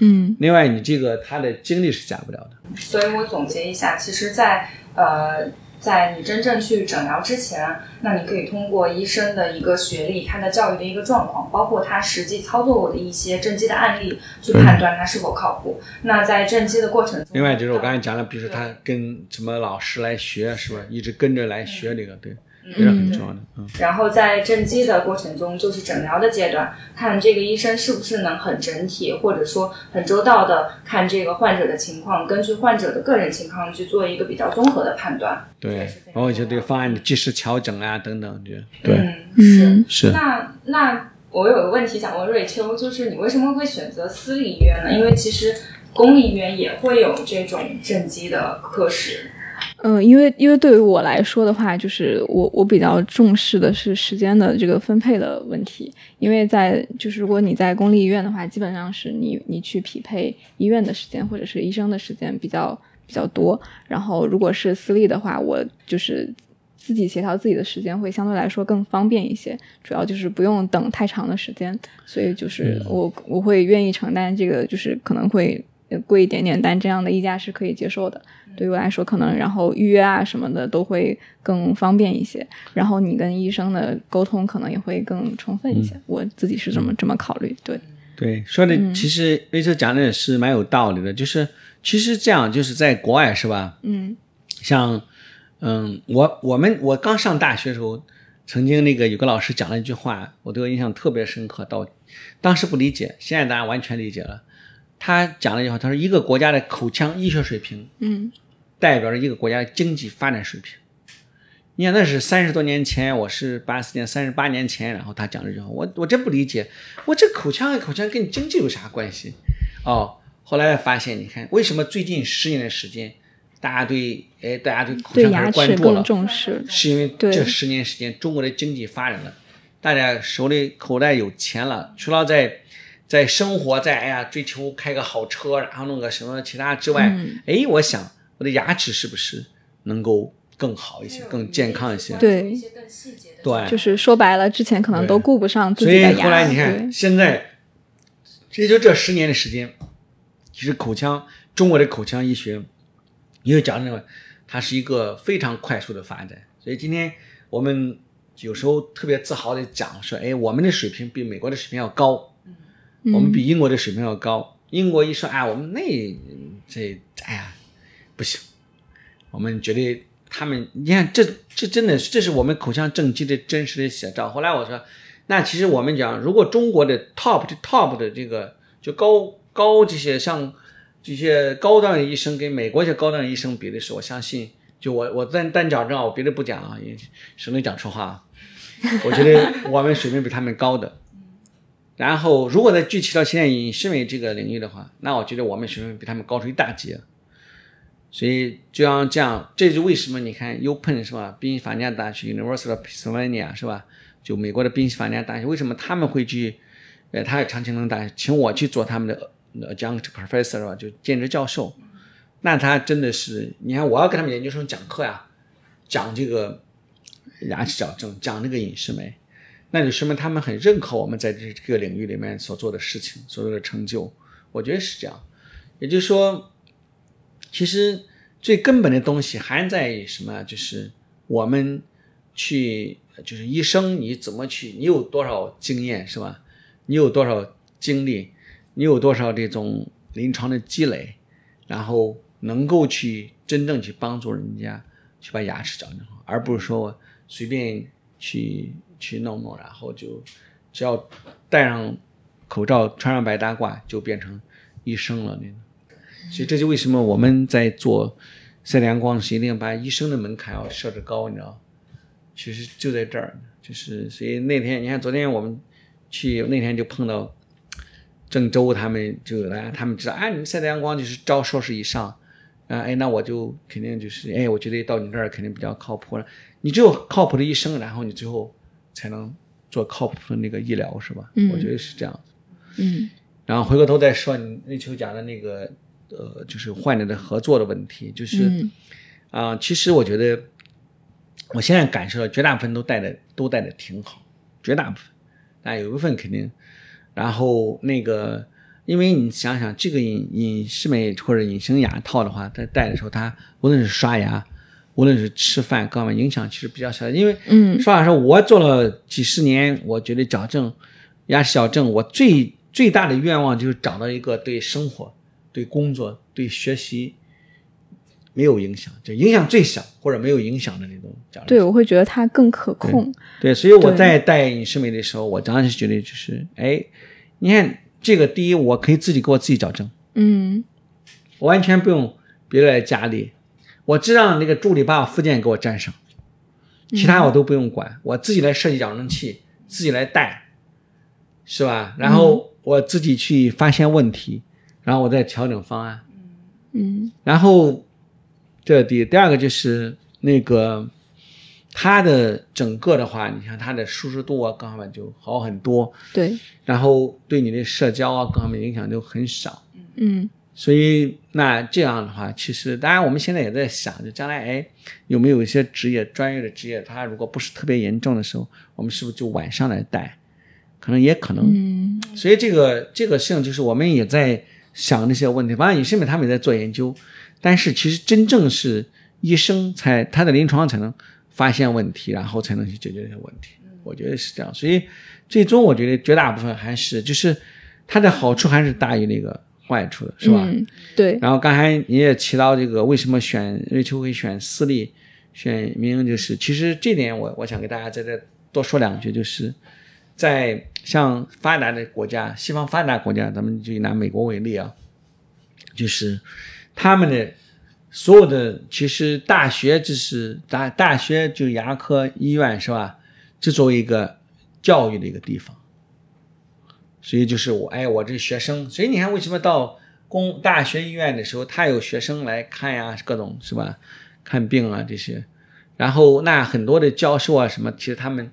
嗯另外，你这个他的经历是假不了的。所以我总结一下，其实在，呃，在你真正去诊疗之前，那你可以通过医生的一个学历、他的教育的一个状况，包括他实际操作过的一些正畸的案例，去判断他是否靠谱。那在正畸的过程中，另外就是我刚才讲了，比如说他跟什么老师来学，是吧？一直跟着来学这个，对，这是很重要的。嗯，然后在正畸的过程中，就是诊疗的阶段，看这个医生是不是能很整体，或者说很周到的看这个患者的情况，根据患者的个人情况去做一个比较综合的判断。对这是非，常然后就对方案的及时调整啊，等等，对，对，嗯，是。嗯是。那那我有个问题想问瑞秋，就是你为什么会选择私立医院呢？因为其实公立医院也会有这种正畸的科室。嗯，因为因为对于我来说的话，就是我我比较重视的是时间的这个分配的问题，因为在就是如果你在公立医院的话，基本上是你你去匹配医院的时间或者是医生的时间比较比较多，然后如果是私立的话，我就是自己协调自己的时间会相对来说更方便一些，主要就是不用等太长的时间，所以就是我我会愿意承担这个就是可能会呃贵一点点，但这样的溢价是可以接受的。对于我来说，可能然后预约啊什么的都会更方便一些，然后你跟医生的沟通可能也会更充分一些。我自己是这么这么考虑，对，对，说的其实瑞秋讲的也是蛮有道理的，就是其实这样，就是在国外是吧？嗯像嗯，我我们我刚上大学的时候，曾经那个有个老师讲了一句话，我对我印象特别深刻。到当时不理解，现在大家完全理解了。他讲了一句话，他说一个国家的口腔医学水平，嗯代表着一个国家的经济发展水平。你看那是三十多年前，我是八四年，三十八年前，然后他讲这句话，我我真不理解，我这口腔和口腔跟你经济有啥关系？哦，后来发现，你看为什么最近十年的时间，大家对哎大家对口腔开始关注了，重视。是因为这十年时间中国的经济发展了，大家手里口袋有钱了，除了在在生活在哎呀追求开个好车，然后弄个什么其他之外，嗯哎，我想我的牙齿是不是能够更好一些，更健康一些？对一些更细节的对就是说白了，之前可能都顾不上自己的牙。所以后来你看，现在这就这十年的时间，其实口腔中国的口腔医学，因为讲那个，它是一个非常快速的发展。所以今天我们有时候特别自豪的讲说，哎，我们的水平比美国的水平要高，我们比英国的水平要高。英国一说啊，我们那这哎呀不行，我们觉得他们，你看这这真的这是我们口腔正畸的真实的写照。后来我说，那其实我们讲，如果中国的 top 的 top 的这个就高高这些像这些高端的医生跟美国一些高端的医生比的时候，我相信，就我我单单讲这啊，我别的不讲啊，也省得讲错话。我觉得我们水平比他们高的。然后，如果再具体到现在隐适美这个领域的话，那我觉得我们水平比他们高出一大截。所以就像这样，这就为什么你看 UPEN 是吧？宾夕法尼亚大学 University of Pennsylvania 是吧？就美国的宾夕法尼亚大学，为什么他们会去？呃，他是长青藤大学，请我去做他们的呃 adjunct professor 是吧？就兼职教授。那他真的是，你看我要跟他们研究生讲课呀，讲这个牙齿矫正，讲这个隐适美。那就说明他们很认可我们在这个领域里面所做的事情、所做的成就。我觉得是这样，也就是说，其实最根本的东西还在于什么？就是我们去，就是医生你怎么去，你有多少经验是吧？你有多少经历？你有多少这种临床的积累？然后能够去真正去帮助人家去把牙齿矫正好，而不是说随便去。去弄弄，然后就只要戴上口罩、穿上白大褂，就变成医生了。那，所以这就为什么我们在做赛阳光时，一定要把医生的门槛要设置高，你知道？其实就在这儿，就是所以那天你看，昨天我们去那天就碰到郑州他们，就来他们知道，哎，你们赛阳光就是招硕士以上。啊，哎，那我就肯定就是，哎，我觉得到你这儿肯定比较靠谱了。你只有靠谱的医生，然后你最后才能做靠谱的那个医疗，是吧？嗯我觉得是这样。嗯然后回过头再说你那球讲的那个，呃，就是患者的合作的问题，就是嗯啊、其实我觉得我现在感受到绝大部分都带的都带的挺好，绝大部分，但有一部分肯定，然后那个。因为你想想，这个隐隐适美或者隐形牙套的话，它戴的时候，它无论是刷牙，无论是吃饭，各方面影响其实比较小。因为嗯说老实话，我做了几十年，我觉得矫正牙齿矫正，我最最大的愿望就是找到一个对生活、对工作、对学习没有影响，就影响最小或者没有影响的那种矫正。对，我会觉得它更可控。对，所以我在戴隐适美的时候，我当时觉得就是，哎，你看这个，第一，我可以自己给我自己矫正，嗯我完全不用别人来家里，我只让那个助理把我附件给我粘上，其他我都不用管，我自己来设计矫正器，自己来带，是吧？然后我自己去发现问题，然后我再调整方案。嗯然后这第第二个就是那个它的整个的话，你看它的舒适度啊，各方面就好很多，对，然后对你的社交啊各方面影响就很少。嗯所以那这样的话，其实当然我们现在也在想，就将来哎有没有一些职业专业的职业，它如果不是特别严重的时候，我们是不是就晚上来带？可能也可能。嗯所以这个这个事情就是我们也在想这些问题，反正隐适美他们也在做研究，但是其实真正是医生才他的临床才能发现问题，然后才能去解决这些问题。我觉得是这样，所以最终我觉得绝大部分还是就是它的好处还是大于那个坏处的，是吧？嗯，对，然后刚才你也提到这个为什么选瑞秋会选私立，选民营就是，其实这点我我想给大家在这多说两句，就是在像发达的国家，西方发达国家，咱们就拿美国为例啊，就是他们的所有的其实大学就是大大学就是牙科医院是吧？就作为一个教育的一个地方，所以就是我哎，我这学生，所以你看为什么到公大学医院的时候，他有学生来看呀，各种是吧？看病啊这些，然后那很多的教授啊什么，其实他们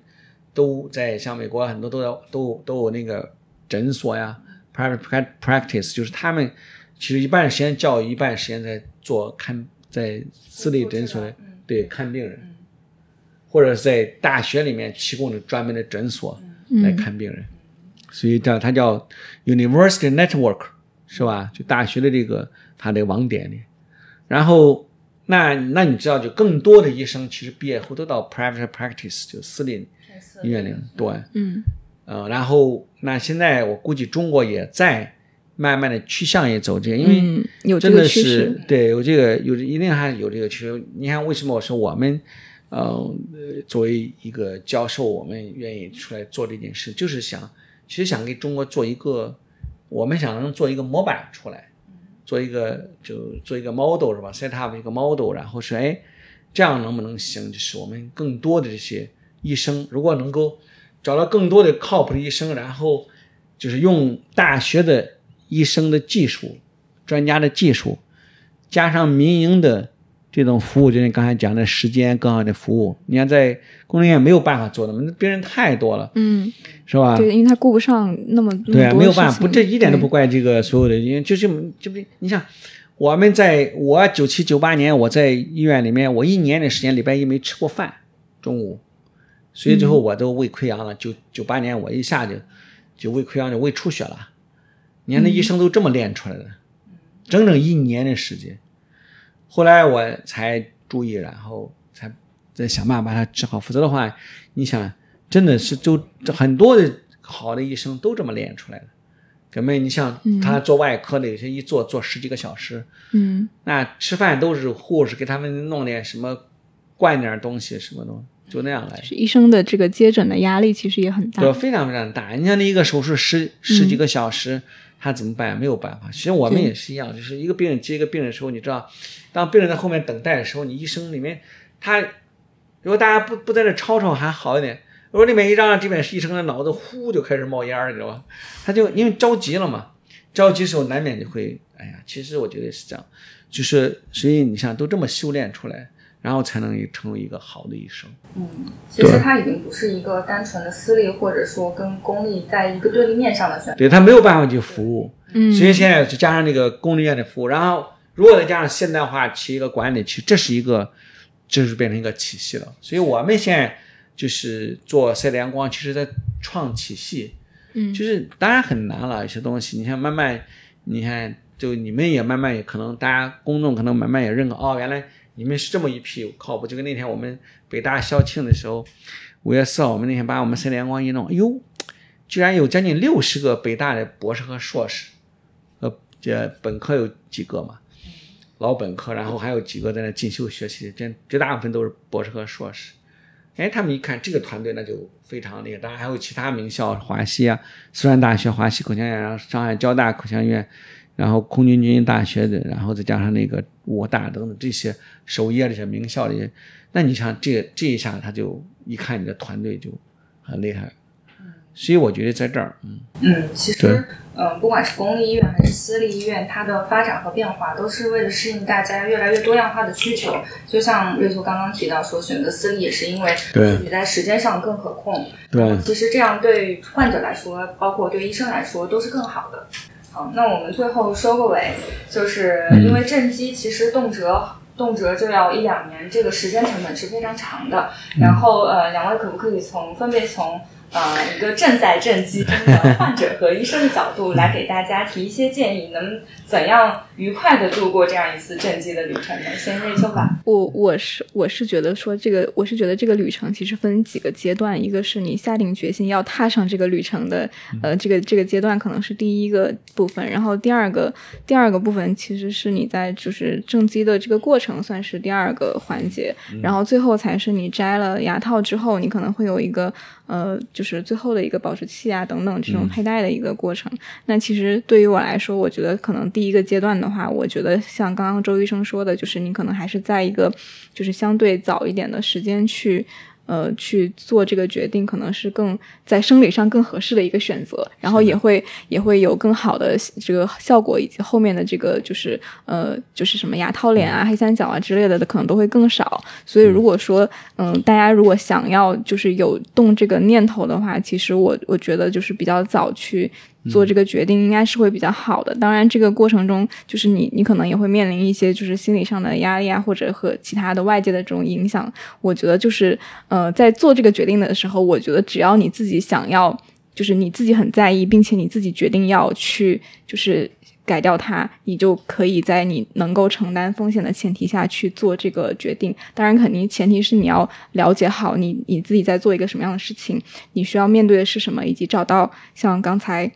都在像美国很多都要都都有那个诊所呀，private practice，就是他们其实一半时间教育，一半时间在做看在私立诊所对看病人，或者是在大学里面提供的专门的诊所来看病人，所以叫它叫 university network 是吧？就大学的这个它的网点里，然后。那那你知道，就更多的医生其实毕业后都到 private practice，就私立医院里对，嗯，呃，然后那现在我估计中国也在慢慢的趋向于走这个，因为真的是对有这个有一定还是有这个趋势。你看为什么我说我们呃作为一个教授，我们愿意出来做这件事，就是想其实想给中国做一个，我们想能做一个模板出来。做一个就做一个 model 是吧？set up 一个 model，然后说，哎，这样能不能行？就是我们更多的这些医生，如果能够找到更多的靠谱的医生，然后就是用大学的医生的技术、专家的技术，加上民营的。这种服务就是你刚才讲的时间更好的服务，你看在公立医院没有办法做的，那病人太多了，嗯，是吧？对，因为他顾不上那么对啊，没有办法，不，这一点都不怪这个所有的，因为就这么，就不，你想我们在我九七九八年我在医院里面，我一年的时间礼拜一没吃过饭，中午，所以最后我都胃溃疡了。九九八年我一下就就胃溃疡就胃出血了，你看那医生都这么练出来的，整整一年的时间。后来我才注意，然后才在想办法把它治好。否则的话，你想，真的是就很多的好的医生都这么练出来的。根本你像他做外科的，有些一做做十几个小时，嗯，那吃饭都是护士给他们弄点什么，灌点东西什么的，就那样来。医生的这个接诊的压力其实也很大，对，非常非常大。你像那一个手术十十几个小时。他怎么办？没有办法。其实我们也是一样，就是一个病人接一个病人的时候，你知道，当病人在后面等待的时候，你医生里面他，如果大家不不在这吵吵还好一点，如果里面一嚷嚷，这边是医生的脑子呼就开始冒烟儿，你知道吧？他就因为着急了嘛，着急时候难免就会，哎呀，其实我觉得是这样，就是所以你像都这么修炼出来。然后才能成为一个好的医生。嗯，其实它已经不是一个单纯的私立，或者说跟公立在一个对立面上的选择。对他没有办法去服务。嗯，所以现在就加上这个公立医院的服务，然后如果再加上现代化起一个管理，其实这是一个，就是变成一个体系了。所以我们现在就是做赛德阳光，其实在创体系。嗯，就是当然很难了，有些东西，你看慢慢，你看就你们也慢慢也可能，大家公众可能慢慢也认可，哦，原来。你们是这么一批靠谱，就跟那天我们北大校庆的时候，五月四号，我们那天把我们三联光一弄，哎呦，居然有将近六十个北大的博士和硕士，呃，这本科有几个嘛，老本科，然后还有几个在那进修学习，这绝大部分都是博士和硕士。哎，他们一看这个团队，那就非常厉害。当然还有其他名校，华西啊，四川大学、华西口腔医院，然后上海交大口腔医院。然后空军军医大学的，然后再加上那个武大等等这些首页这些名校的，那你想这这一下他就一看你的团队就很厉害，所以我觉得在这儿，嗯嗯，其实嗯，不管是公立医院还是私立医院，它的发展和变化都是为了适应大家越来越多样化的需求。就像瑞秋刚刚提到说，选择私立也是因为自己在时间上更可控。对，其实这样对患者来说，包括对医生来说都是更好的。那我们最后收个尾，就是因为正畸其实动辄动辄就要一两年，这个时间成本是非常长的。然后呃，两位可不可以从分别从呃一个正在正畸中的患者和医生的角度来给大家提一些建议，能怎样愉快的度过这样一次正畸的旅程呢？先瑞秋吧。我我是我是觉得说这个，我是觉得这个旅程其实分几个阶段，一个是你下定决心要踏上这个旅程的，呃，这个这个阶段可能是第一个部分，然后第二个第二个部分其实是你在就是正畸的这个过程算是第二个环节，然后最后才是你摘了牙套之后，你可能会有一个呃，就是最后的一个保持器啊等等这种佩戴的一个过程。那其实对于我来说，我觉得可能第一个阶段的话，我觉得像刚刚周医生说的，就是你可能还是在一个就是相对早一点的时间去。呃，去做这个决定可能是更在生理上更合适的一个选择，然后也会也会有更好的这个效果，以及后面的这个就是呃就是什么牙套脸啊、黑三角啊之类的的可能都会更少。所以如果说嗯，大家如果想要就是有动这个念头的话，其实我我觉得就是比较早去。做这个决定应该是会比较好的。当然，这个过程中就是你，你可能也会面临一些就是心理上的压力啊，或者和其他的外界的这种影响。我觉得就是，呃，在做这个决定的时候，我觉得只要你自己想要，就是你自己很在意，并且你自己决定要去，就是改掉它，你就可以在你能够承担风险的前提下去做这个决定。当然，肯定前提是你要了解好你你自己在做一个什么样的事情，你需要面对的是什么，以及找到像刚才。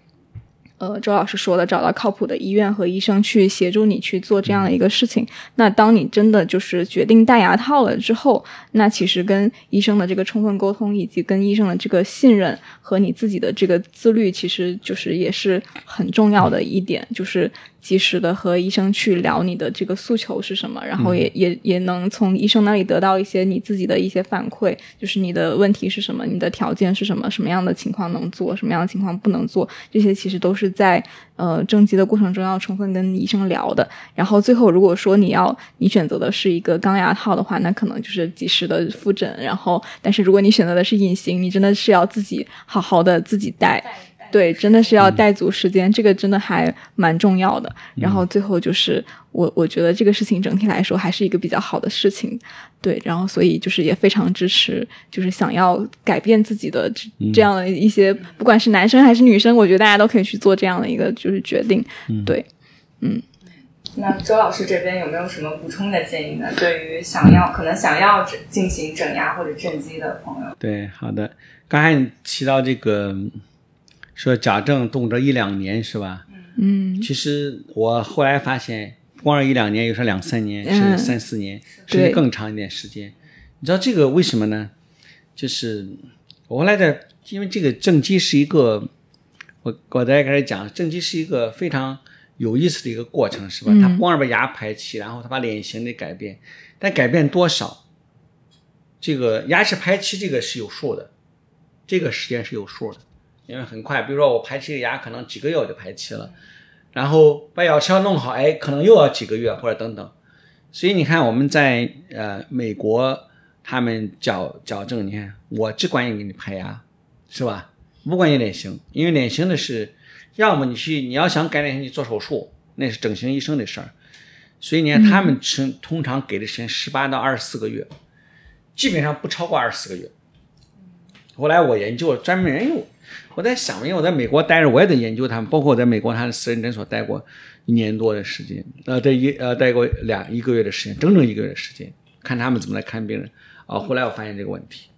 呃，周老师说的，找到靠谱的医院和医生去协助你去做这样的一个事情。那当你真的就是决定戴牙套了之后，那其实跟医生的这个充分沟通，以及跟医生的这个信任和你自己的这个自律，其实就是也是很重要的一点，就是。及时的和医生去聊你的这个诉求是什么，然后也也也能从医生那里得到一些你自己的一些反馈，就是你的问题是什么，你的条件是什么，什么样的情况能做，什么样的情况不能做，这些其实都是在呃征集的过程中要充分跟医生聊的。然后最后如果说你要你选择的是一个钢牙套的话，那可能就是及时的复诊。然后，但是如果你选择的是隐形，你真的是要自己好好的自己戴。对，真的是要带足时间，这个真的还蛮重要的。然后最后就是我，我觉得这个事情整体来说还是一个比较好的事情。对，然后所以就是也非常支持，就是想要改变自己的这样的一些，不管是男生还是女生，我觉得大家都可以去做这样的一个就是决定。对，嗯。那周老师这边有没有什么补充的建议呢？对于想要可能想要进行整牙或者正畸的朋友？对，好的。刚才你提到这个。说假正动辄一两年是吧？嗯，其实我后来发现，光是一两年，有时候两三年，甚至三四年，甚至更长一点时间。你知道这个为什么呢？就是我后来的，因为这个正畸是一个，我我在开始讲，正畸是一个非常有意思的一个过程，是吧？它光是把牙排齐，然后它把脸型的改变，但改变多少，这个牙齿排齐这个是有数的，这个时间是有数的。因为很快，比如说我排齐个牙，可能几个月我就排齐了，然后把咬合弄好，哎，可能又要几个月或者等等。所以你看，我们在呃美国，他们矫矫正，你看我只管你给你排牙，是吧？不管你脸型，因为脸型的是，要么你去你要想改脸型，你做手术，那是整形医生的事儿。所以你看他们通通常给的时间十八到二十四个月，基本上不超过二十四个月。后来我研究了，专门人用。我在想，因为我在美国待着，我也得研究他们。包括我在美国他的私人诊所待过一年多的时间，呃，在一呃待过两一个月的时间，整整一个月的时间，看他们怎么来看病人。啊，后来我发现这个问题。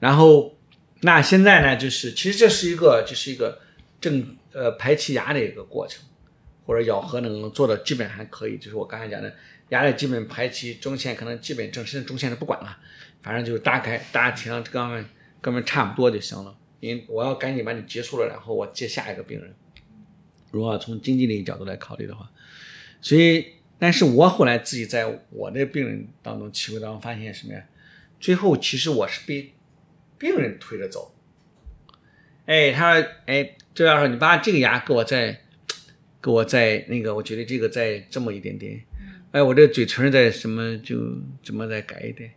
然后，那现在呢，就是其实这是一个，就是一个正呃排齐牙的一个过程，或者咬合能做的基本还可以。就是我刚才讲的，牙的基本排齐，中线可能基本正身中线的不管了，反正就是大概大体上跟们跟们差不多就行了。因我要赶紧把你结束了，然后我接下一个病人。如果从经济利益角度来考虑的话，所以，但是我后来自己在我的病人当中体会当中发现什么呀？最后其实我是被病人推着走。哎，他说：“哎，周教授，你把这个牙给我再给我再那个，我觉得这个再这么一点点。哎，我这嘴唇再什么就怎么再改一点。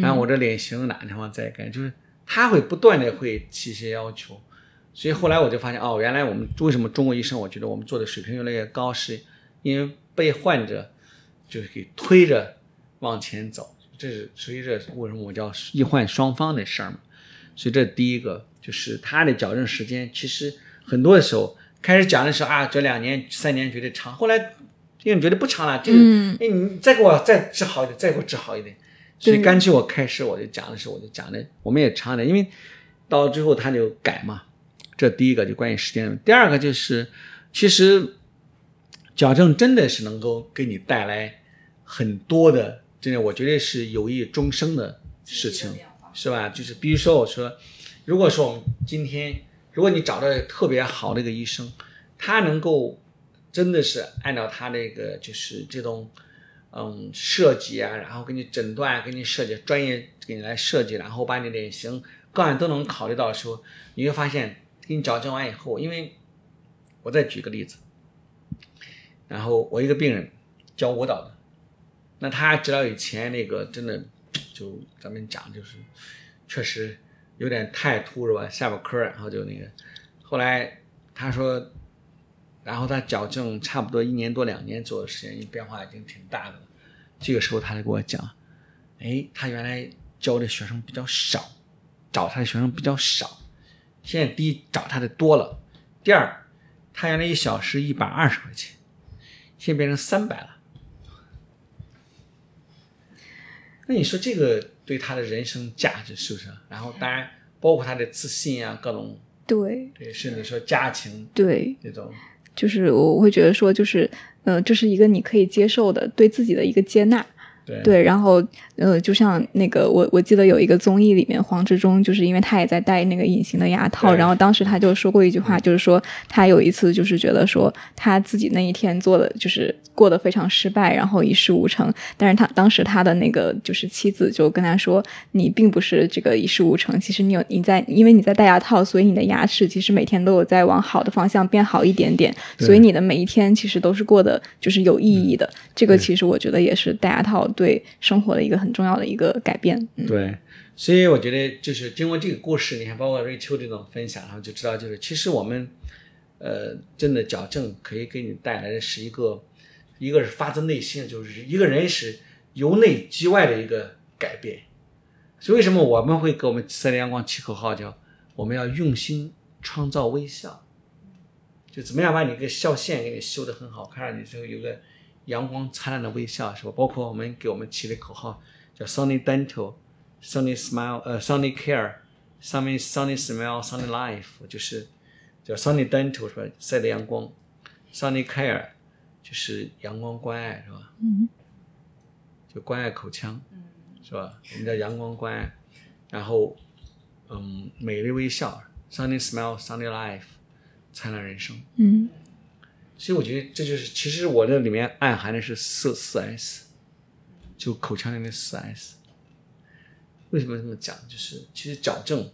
然后我这脸型哪地方再改，就是。”他会不断的会提一些要求，所以后来我就发现，哦，原来我们为什么中国医生，我觉得我们做的水平越来越高，是因为被患者就是给推着往前走，这是所以这为什么我叫医患双方的事儿嘛。所以这第一个就是他的矫正时间，其实很多的时候开始讲的时候啊，这两年三年觉得长，后来因为觉得不长了，这个嗯。哎你再给我再治好一点，再给我治好一点，所以对干脆我开始我就讲的时候我就讲的，我们也长点，因为到最后他就改嘛。这第一个就关于时间，第二个就是其实矫正真的是能够给你带来很多的，真的我觉得是有益终生的事情，是吧？就是比如说我说，如果说我们今天，如果你找到特别好的一个医生，他能够真的是按照他那个就是这种嗯设计啊，然后给你诊断，给你设计专业给你来设计，然后把你脸型各样都能考虑到的时候，你会发现给你矫正完以后，因为我再举个例子，然后我一个病人教舞蹈的，那他知道以前那个真的就咱们讲就是确实有点太秃是吧？下巴颏，然后就那个，后来他说，然后他矫正差不多一年多两年左右的时间，变化已经挺大的了。这个时候他就跟我讲，哎，他原来教的学生比较少，找他的学生比较少，现在第一找他的多了，第二，他原来一小时一百二十块钱，现在变成三百了。那你说这个对他的人生价值是不是？然后当然包括他的自信啊，各种对对，甚至说家庭对，这种，就是我会觉得说，就是呃，这是一个你可以接受的对自己的一个接纳。对。对，然后呃，就像那个我我记得有一个综艺里面，黄志忠就是因为他也在戴那个隐形的牙套，然后当时他就说过一句话，就是说他有一次就是觉得说他自己那一天做的就是过得非常失败，然后一事无成，但是他当时他的那个就是妻子就跟他说，你并不是这个一事无成，其实你有你在因为你在戴牙套，所以你的牙齿其实每天都有在往好的方向变好一点点，所以你的每一天其实都是过得就是有意义的。这个其实我觉得也是戴牙套对生活的一个很重要的一个改变。对，所以我觉得就是经过这个故事，你看包括瑞秋这种分享，然后就知道，就是其实我们呃真的矫正可以给你带来的是一个，一个是发自内心，就是一个人是由内及外的一个改变。所以为什么我们会给我们三联阳光起口号叫我们要用心创造微笑，就怎么样把你这个笑线给你修得很好，看上去就有个阳光灿烂的微笑，是吧？包括我们给我们起的口号叫 Sunny Dental。Sunny Smile，呃，Sunny Care，Sunny Sunny Smile，Sunny Life，就是叫 Sunny Dental 是吧？晒的阳光，Sunny Care 就是阳光关爱是吧？嗯，就关爱口腔，是吧？我们叫阳光关爱，然后嗯，美丽微笑，Sunny Smile，Sunny Life，灿烂人生。嗯所以我觉得这就是，其实我这里面暗含的是四四 S，就口腔里面四 S。为什么这么讲？就是其实矫正，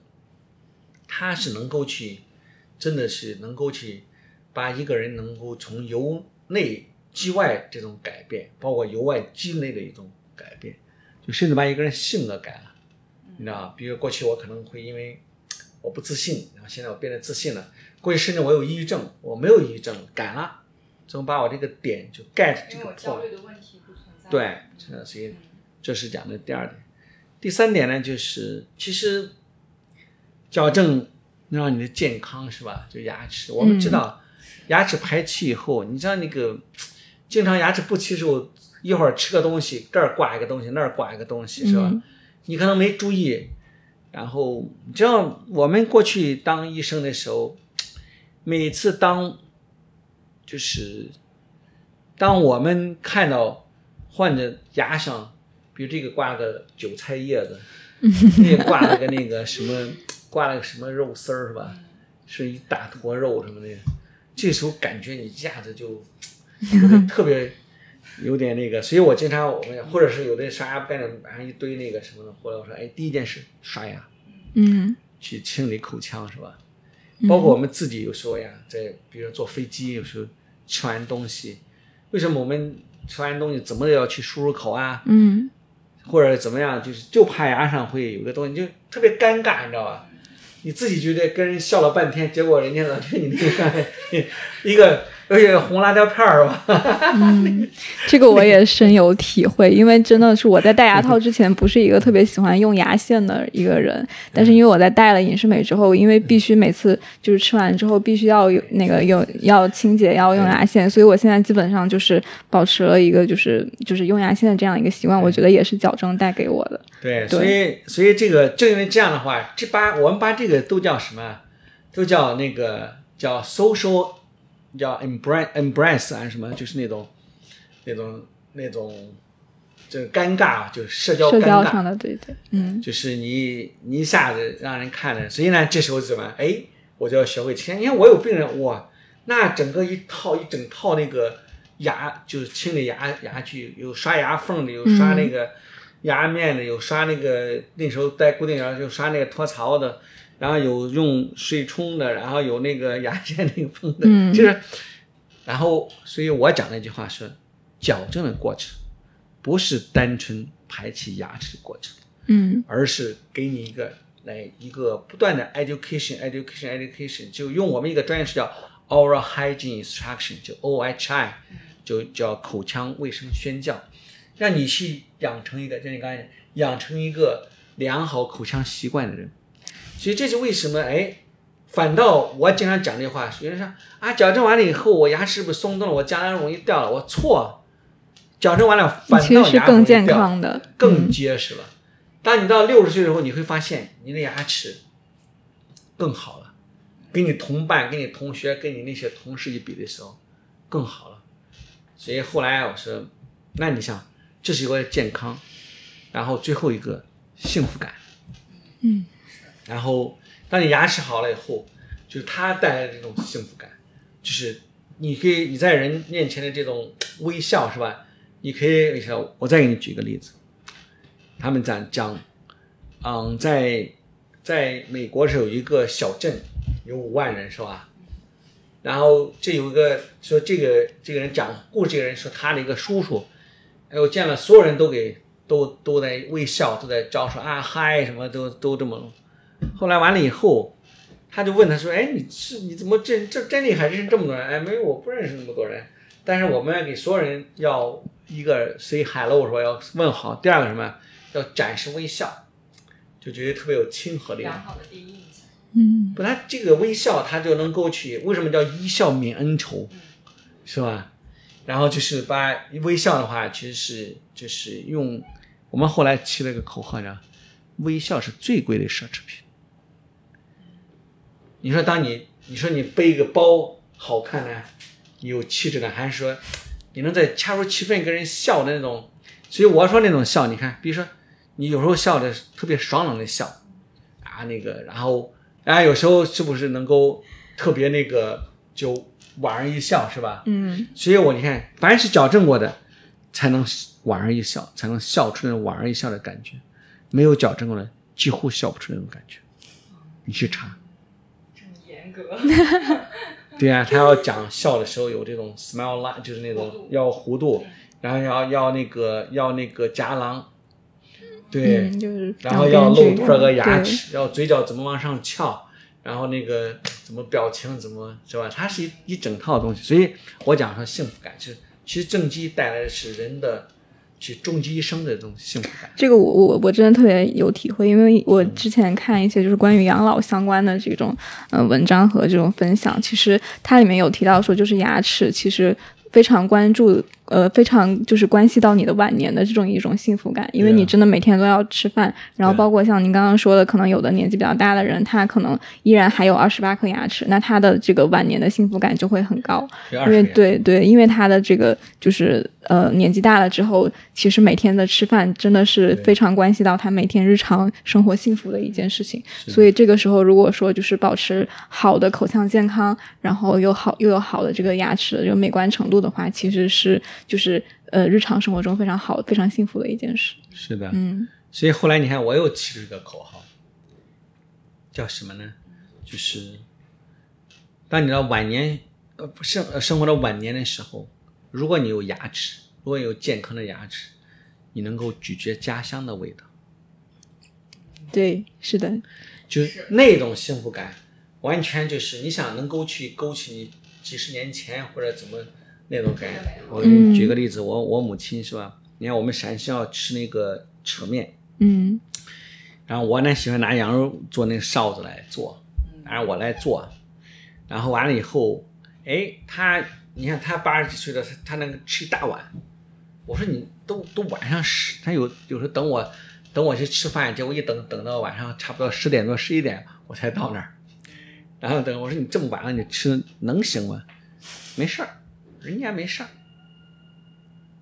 它是能够去，真的是能够去把一个人能够从由内及外这种改变，包括由外及内的一种改变，就甚至把一个人性格改了。你知道，比如过去我可能会因为我不自信，然后现在我变得自信了。过去甚至我有抑郁症，我没有抑郁症，改了，怎么把我这个点就 get 这个因为我焦 point？虑的问题不存在。对，这所以这是讲的第二点。第三点呢，就是其实矫正让你的健康是吧？就牙齿，我们知道、牙齿排气以后，你知道那个经常牙齿不齐的时候，一会儿吃个东西，这儿挂一个东西，那儿挂一个东西，是吧？嗯你可能没注意，然后你知道我们过去当医生的时候，每次当就是当我们看到患者牙上，比如这个挂个韭菜叶子，那个挂了个那个什么，挂了个什么肉丝儿是吧？是一大坨肉什么的，这时候感觉你一下子就 特别有点那个，所以我经常我们或者是有的刷牙干着晚上一堆那个什么的，后来我说哎，第一件事刷牙，嗯去清理口腔是吧？包括我们自己有时候呀，在比如坐飞机，有时候吃完东西，为什么我们吃完东西怎么也要去漱漱口啊？嗯或者怎么样，就是就怕牙上会有个东西，就特别尴尬，你知道吧？你自己觉得跟人笑了半天，结果人家老觉得你那个 一个而且红辣椒片儿吧。嗯，这个我也深有体会，因为真的是我在戴牙套之前不是一个特别喜欢用牙线的一个人，但是因为我在戴了隐适美之后，因为必须每次就是吃完之后必须要有那个有要清洁要用牙线，所以我现在基本上就是保持了一个就是就是用牙线的这样一个习惯，我觉得也是矫正带给我的。对，所以所以这个正因为这样的话，这把我们把这个都叫什么？都叫那个叫 social，叫 embrace embrace 啊什么，就是那种那种那种这个尴尬，就是社交尴尬，交上的，对对，嗯就是你你一下子让人看了，所以呢，这时候怎么？哎，我就要学会清。你看我有病人，哇，那整个一套一整套那个牙，就是清理牙牙具，有刷牙缝的，有刷那个牙面的，有刷那个那时候戴固定牙就刷那个托槽的，然后有用水冲的，然后有那个牙线那个缝的，嗯就是，然后所以我讲那句话是，矫正的过程不是单纯排齐牙齿的过程。嗯而是给你一个来一个不断的 education education education，就用我们一个专业词叫 oral hygiene instruction，就 OHI，就叫口腔卫生宣教，让你去养成一个，就你刚才讲养成一个良好口腔习惯的人。所以这是为什么？哎，反倒我经常讲这话，有人说啊，矫正完了以后，我牙齿是不是松动了？我将来容易掉了？我错，矫正完了反倒牙更健康的，更嗯结实了。当你到六十岁的时候，你会发现你的牙齿更好了，跟你同伴、跟你同学、跟你那些同事一比的时候，更好了。所以后来我说，那你想，这是一个健康，然后最后一个幸福感，嗯，然后当你牙齿好了以后，就是它带来的这种幸福感，就是你可以你在人面前的这种微笑是吧？你可以。我再给你举个例子，他们讲讲，嗯，在在美国是有一个小镇，有五万人是吧？然后这有一个说这个这个人讲故事，这个人说他的一个叔叔，哎，我见了所有人都给都都在微笑，都在招手啊嗨，什么都都这么。后来完了以后，他就问他说：“哎，你是你怎么这这真厉害，认识这么多人？哎，没有，我不认识那么多人。但是我们要给所有人要一个 say hello 说要问好，第二个什么要展示微笑，就觉得特别有亲和力。良好的第一印象。嗯不，他这个微笑，他就能够去，为什么叫一笑泯恩仇，是吧？然后就是把微笑的话，其实是就是用我们后来起了一个口号叫“微笑是最贵的奢侈品”。你说，当你你说你背一个包好看呢，有气质呢，还是说你能在恰如其分跟人笑的那种？所以我说那种笑，你看，比如说你有时候笑的特别爽朗的笑啊，那个，然后啊，有时候是不是能够特别那个就莞尔一笑，是吧？嗯所以我你看，凡是矫正过的，才能莞尔一笑，才能笑出那种莞尔一笑的感觉。没有矫正过的，几乎笑不出那种感觉。你去查，格，对啊，他要讲笑的时候有这种 smile line，就是那种要弧度，然后要要那个要那个夹廊，对，嗯，就是然后要露出个牙齿，要嘴角怎么往上翘，然后那个怎么表情怎么是吧？它是一一整套东西，所以我讲说幸福感，其实其实正畸带来的是人的去终极一生的这种幸福感。这个我我我真的特别有体会，因为我之前看一些就是关于养老相关的这种呃文章和这种分享，其实它里面有提到说，就是牙齿其实非常关注呃非常就是关系到你的晚年的这种一种幸福感，因为你真的每天都要吃饭，然后包括像您刚刚说的，可能有的年纪比较大的人，他可能依然还有二十八颗牙齿，那他的这个晚年的幸福感就会很高。因为对对，因为他的这个就是呃年纪大了之后，其实每天的吃饭真的是非常关系到他每天日常生活幸福的一件事情。所以这个时候，如果说就是保持好的口腔健康，然后又好又有好的这个牙齿的这个美观程度的话，其实是就是呃日常生活中非常好、非常幸福的一件事。是的，嗯。所以后来你看，我又起了一个口号，叫什么呢？就是当你到晚年，呃，不生呃生活到晚年的时候，如果你有牙齿，如果有健康的牙齿，你能够咀嚼家乡的味道，对，是的，就是那种幸福感，完全就是你想能够去勾起你几十年前或者怎么那种感觉。我嗯给你举个例子，我我母亲是吧？你看我们陕西要吃那个扯面，嗯然后我呢喜欢拿羊肉做那个臊子来做，然后我来做，然后完了以后，哎，他你看他八十几岁了，他他能吃一大碗，我说你都都晚上十，他有有时候等我等我去吃饭，结果一等等到晚上差不多十点多十一点我才到那儿，然后等我说你这么晚了你吃能行吗？没事儿，人家没事儿，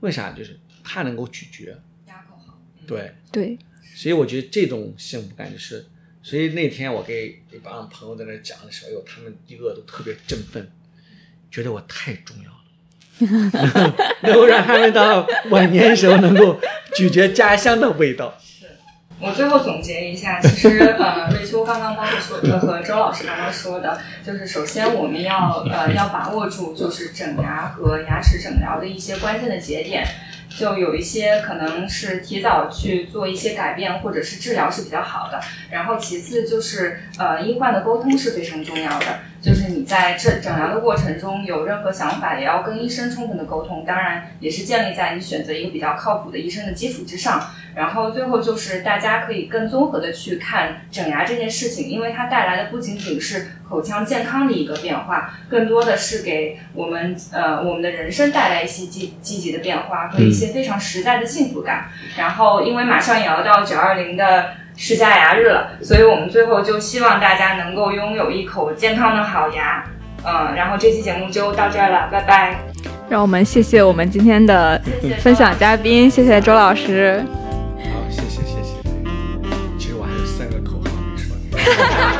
为啥？就是他能够咀嚼，牙口好。对。对，所以我觉得这种幸福感就是，所以那天我给一帮朋友在那讲的时候，哎呦，他们一个都特别振奋，觉得我太重要了，能够让他们到晚年时候能够咀嚼家乡的味道。我最后总结一下，其实呃，瑞秋刚刚包括说的和周老师刚刚说的，就是首先我们要呃要把握住就是整牙和牙齿诊疗的一些关键的节点，就有一些可能是提早去做一些改变或者是治疗是比较好的。然后其次就是呃医患的沟通是非常重要的，就是你在这诊疗的过程中有任何想法，也要跟医生充分的沟通，当然也是建立在你选择一个比较靠谱的医生的基础之上。然后最后就是大家可以更综合的去看整牙这件事情，因为它带来的不仅仅是口腔健康的一个变化，更多的是给我们呃我们的人生带来一些积积极的变化和一些非常实在的幸福感。然后因为马上也要到九二零的世家牙日了，所以我们最后就希望大家能够拥有一口健康的好牙。嗯，然后这期节目就到这儿了，拜拜。让我们谢谢我们今天的分享嘉宾，谢谢周老师。好，谢谢谢谢。其实我还有三个口号没说。